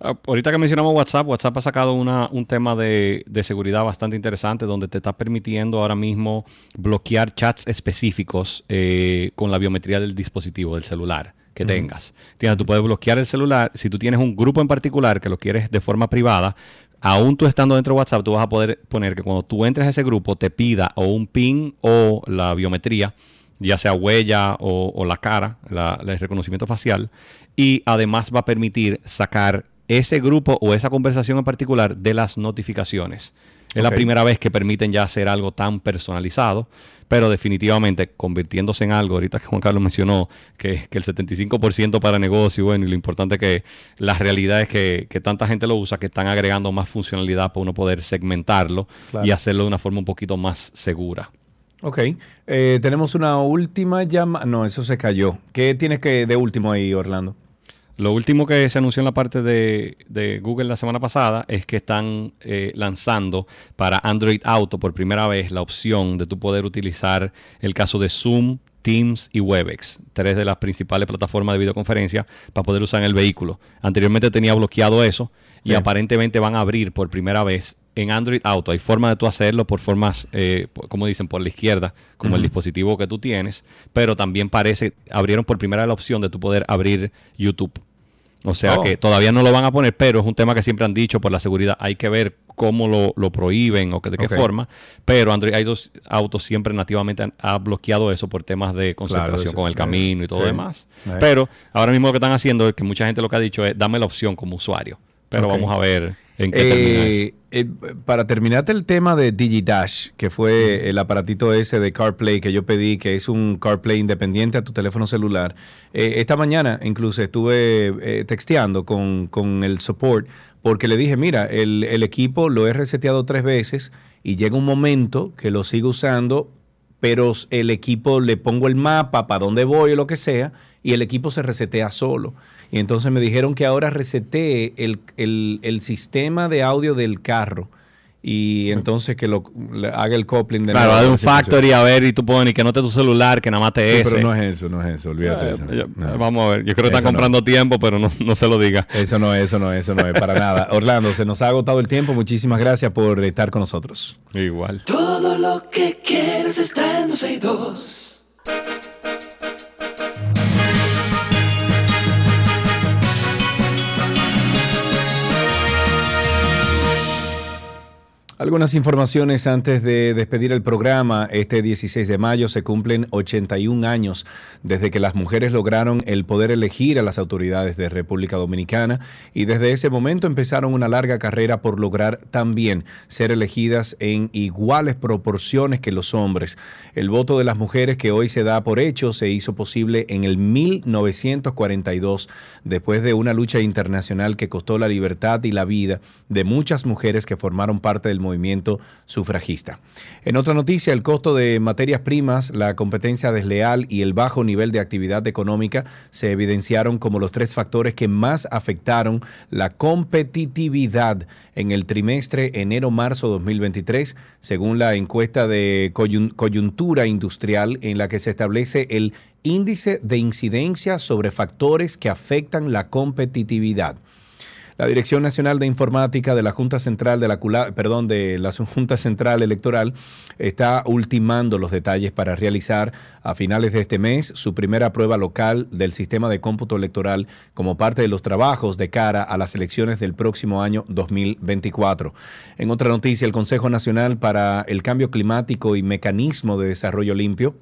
Ah, Ahorita que mencionamos WhatsApp, WhatsApp ha sacado una, un tema de, de seguridad bastante interesante donde te está permitiendo ahora mismo bloquear chats específicos eh, con la biometría del dispositivo, del celular que tengas. Entiendes, Tú puedes bloquear el celular. Si tú tienes un grupo en particular que lo quieres de forma privada, aún tú estando dentro de WhatsApp, tú vas a poder poner que cuando tú entres a ese grupo te pida o un PIN o la biometría ya sea huella o, o la cara, la- el reconocimiento facial, y además va a permitir sacar ese grupo o esa conversación en particular de las notificaciones. Es la primera vez que permiten ya hacer algo tan personalizado, pero definitivamente convirtiéndose en algo, ahorita que Juan Carlos mencionó que, que el 75% para negocio, bueno, y lo importante que la realidad es que, que tanta gente lo usa, que están agregando más funcionalidad para uno poder segmentarlo Claro. y hacerlo de una forma un poquito más segura. Ok. Eh, tenemos una última llamada. No, eso se cayó. ¿Qué tienes que de último ahí, Orlando? Lo último que se anunció en la parte de, de Google la semana pasada es que están eh, lanzando para Android Auto por primera vez la opción de tú poder utilizar el caso de Zoom Teams y Webex, tres de las principales plataformas de videoconferencia para poder usar en el vehículo. Anteriormente tenía bloqueado eso y Sí. aparentemente van a abrir por primera vez en Android Auto. Hay forma de tú hacerlo por formas, eh, como dicen, por la izquierda, como el dispositivo que tú tienes, pero también parece, abrieron por primera vez la opción de tú poder abrir YouTube. O sea Oh. que todavía no lo van a poner, pero es un tema que siempre han dicho por la seguridad. Hay que ver cómo lo, lo prohíben o que, de qué forma. Pero Android Autos, Autos siempre nativamente han- ha bloqueado eso por temas de concentración con el camino y todo sí. demás. Pero ahora mismo lo que están haciendo es que mucha gente lo que ha dicho es dame la opción como usuario. Pero vamos a ver en qué. Eh, eh, para terminarte el tema de DigiDash, que fue el aparatito ese de CarPlay que yo pedí, que es un CarPlay independiente a tu teléfono celular. eh, esta mañana incluso estuve eh, texteando con, con el support porque le dije, mira, el, el equipo lo he reseteado tres veces y llega un momento que lo sigo usando, pero el equipo le pongo el mapa para dónde voy o lo que sea y el equipo se resetea solo. Y entonces me dijeron que ahora resetee el, el- el sistema de audio del carro y entonces que lo le haga el coupling de Claro, nuevo, de un funciona. factory a ver y tú pones que no te tu celular, que nada más te Sí, ese. pero no es eso, no es eso, olvídate de Eh, eso. yo- No. Vamos a ver, yo creo que Eso están no. comprando tiempo, pero no, no se lo diga. Eso no, eso no, eso no es para nada. Orlando, se nos ha agotado el tiempo. Muchísimas gracias por estar con nosotros. Igual. Todo lo que quieres está en 262. Algunas informaciones antes de despedir el programa. Este 16 de mayo se cumplen 81 años desde que las mujeres lograron el poder elegir a las autoridades de República Dominicana y desde ese momento empezaron una larga carrera por lograr también ser elegidas en iguales proporciones que los hombres. El voto de las mujeres que hoy se da por hecho se hizo posible en el 1942 después de una lucha internacional que costó la libertad y la vida de muchas mujeres que formaron parte del movimiento sufragista. En otra noticia, el costo de materias primas, la competencia desleal y el bajo nivel de actividad económica se evidenciaron como los tres factores que más afectaron la competitividad en el trimestre enero-marzo 2023, según la encuesta de coyun- coyuntura industrial en la que se establece el índice de incidencia sobre factores que afectan la competitividad. La Dirección Nacional de Informática de la Junta Central de la perdón, de la Junta Central Electoral está ultimando los detalles para realizar a finales de este mes su primera prueba local del sistema de cómputo electoral como parte de los trabajos de cara a las elecciones del próximo año 2024. En otra noticia, el Consejo Nacional para el Cambio Climático y Mecanismo de Desarrollo Limpio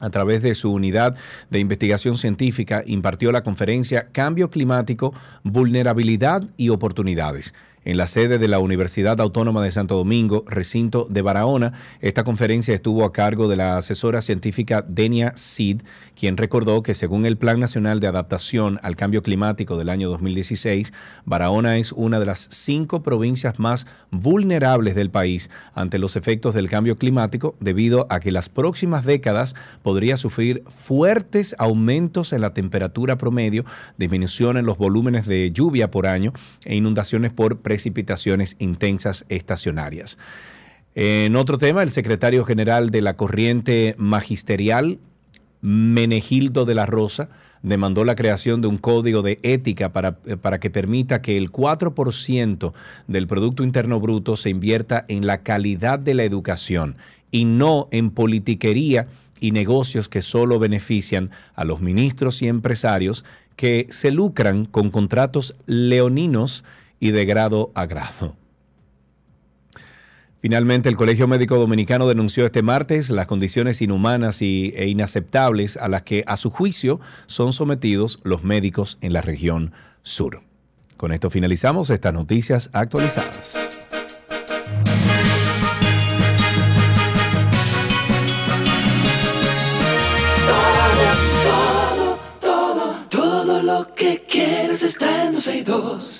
a través de su unidad de investigación científica, impartió la conferencia Cambio Climático, Vulnerabilidad y Oportunidades. En la sede de la Universidad Autónoma de Santo Domingo, recinto de Barahona, esta conferencia estuvo a cargo de la asesora científica Denia Sid, quien recordó que según el Plan Nacional de Adaptación al Cambio Climático del año 2016, Barahona es una de las cinco provincias más vulnerables del país ante los efectos del cambio climático debido a que las próximas décadas podría sufrir fuertes aumentos en la temperatura promedio, disminución en los volúmenes de lluvia por año e inundaciones por precipitaciones intensas estacionarias. En otro tema, el secretario general de la corriente magisterial, Menegildo de la Rosa, demandó la creación de un código de ética para, eh, para que permita que el 4% del Producto Interno Bruto se invierta en la calidad de la educación y no en politiquería y negocios que solo benefician a los ministros y empresarios que se lucran con contratos leoninos y de grado a grado. Finalmente, el Colegio Médico Dominicano denunció este martes las condiciones inhumanas y, e inaceptables a las que, a su juicio, son sometidos los médicos en la región sur. Con esto finalizamos estas noticias actualizadas. Todo, todo, todo lo que quieres está en 262.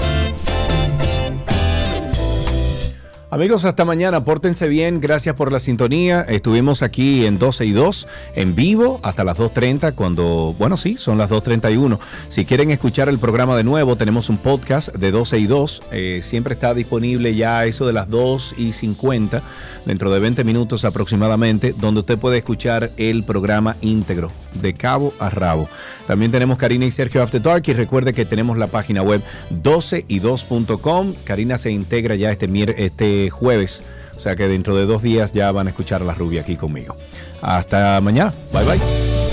Amigos, hasta mañana. Pórtense bien. Gracias por la sintonía. Estuvimos aquí en 12 y 2 en vivo hasta las 2.30 cuando, bueno, sí, son las 2.31. Si quieren escuchar el programa de nuevo, tenemos un podcast de 12 y 2. Eh, siempre está disponible ya eso de las 2 y 50, dentro de 20 minutos aproximadamente, donde usted puede escuchar el programa íntegro, de cabo a rabo. También tenemos Karina y Sergio After Dark y recuerde que tenemos la página web 12y2.com. Karina se integra ya este, mier- jueves, o sea que dentro de dos días ya van a escuchar la rubia aquí conmigo. Hasta mañana. Bye bye.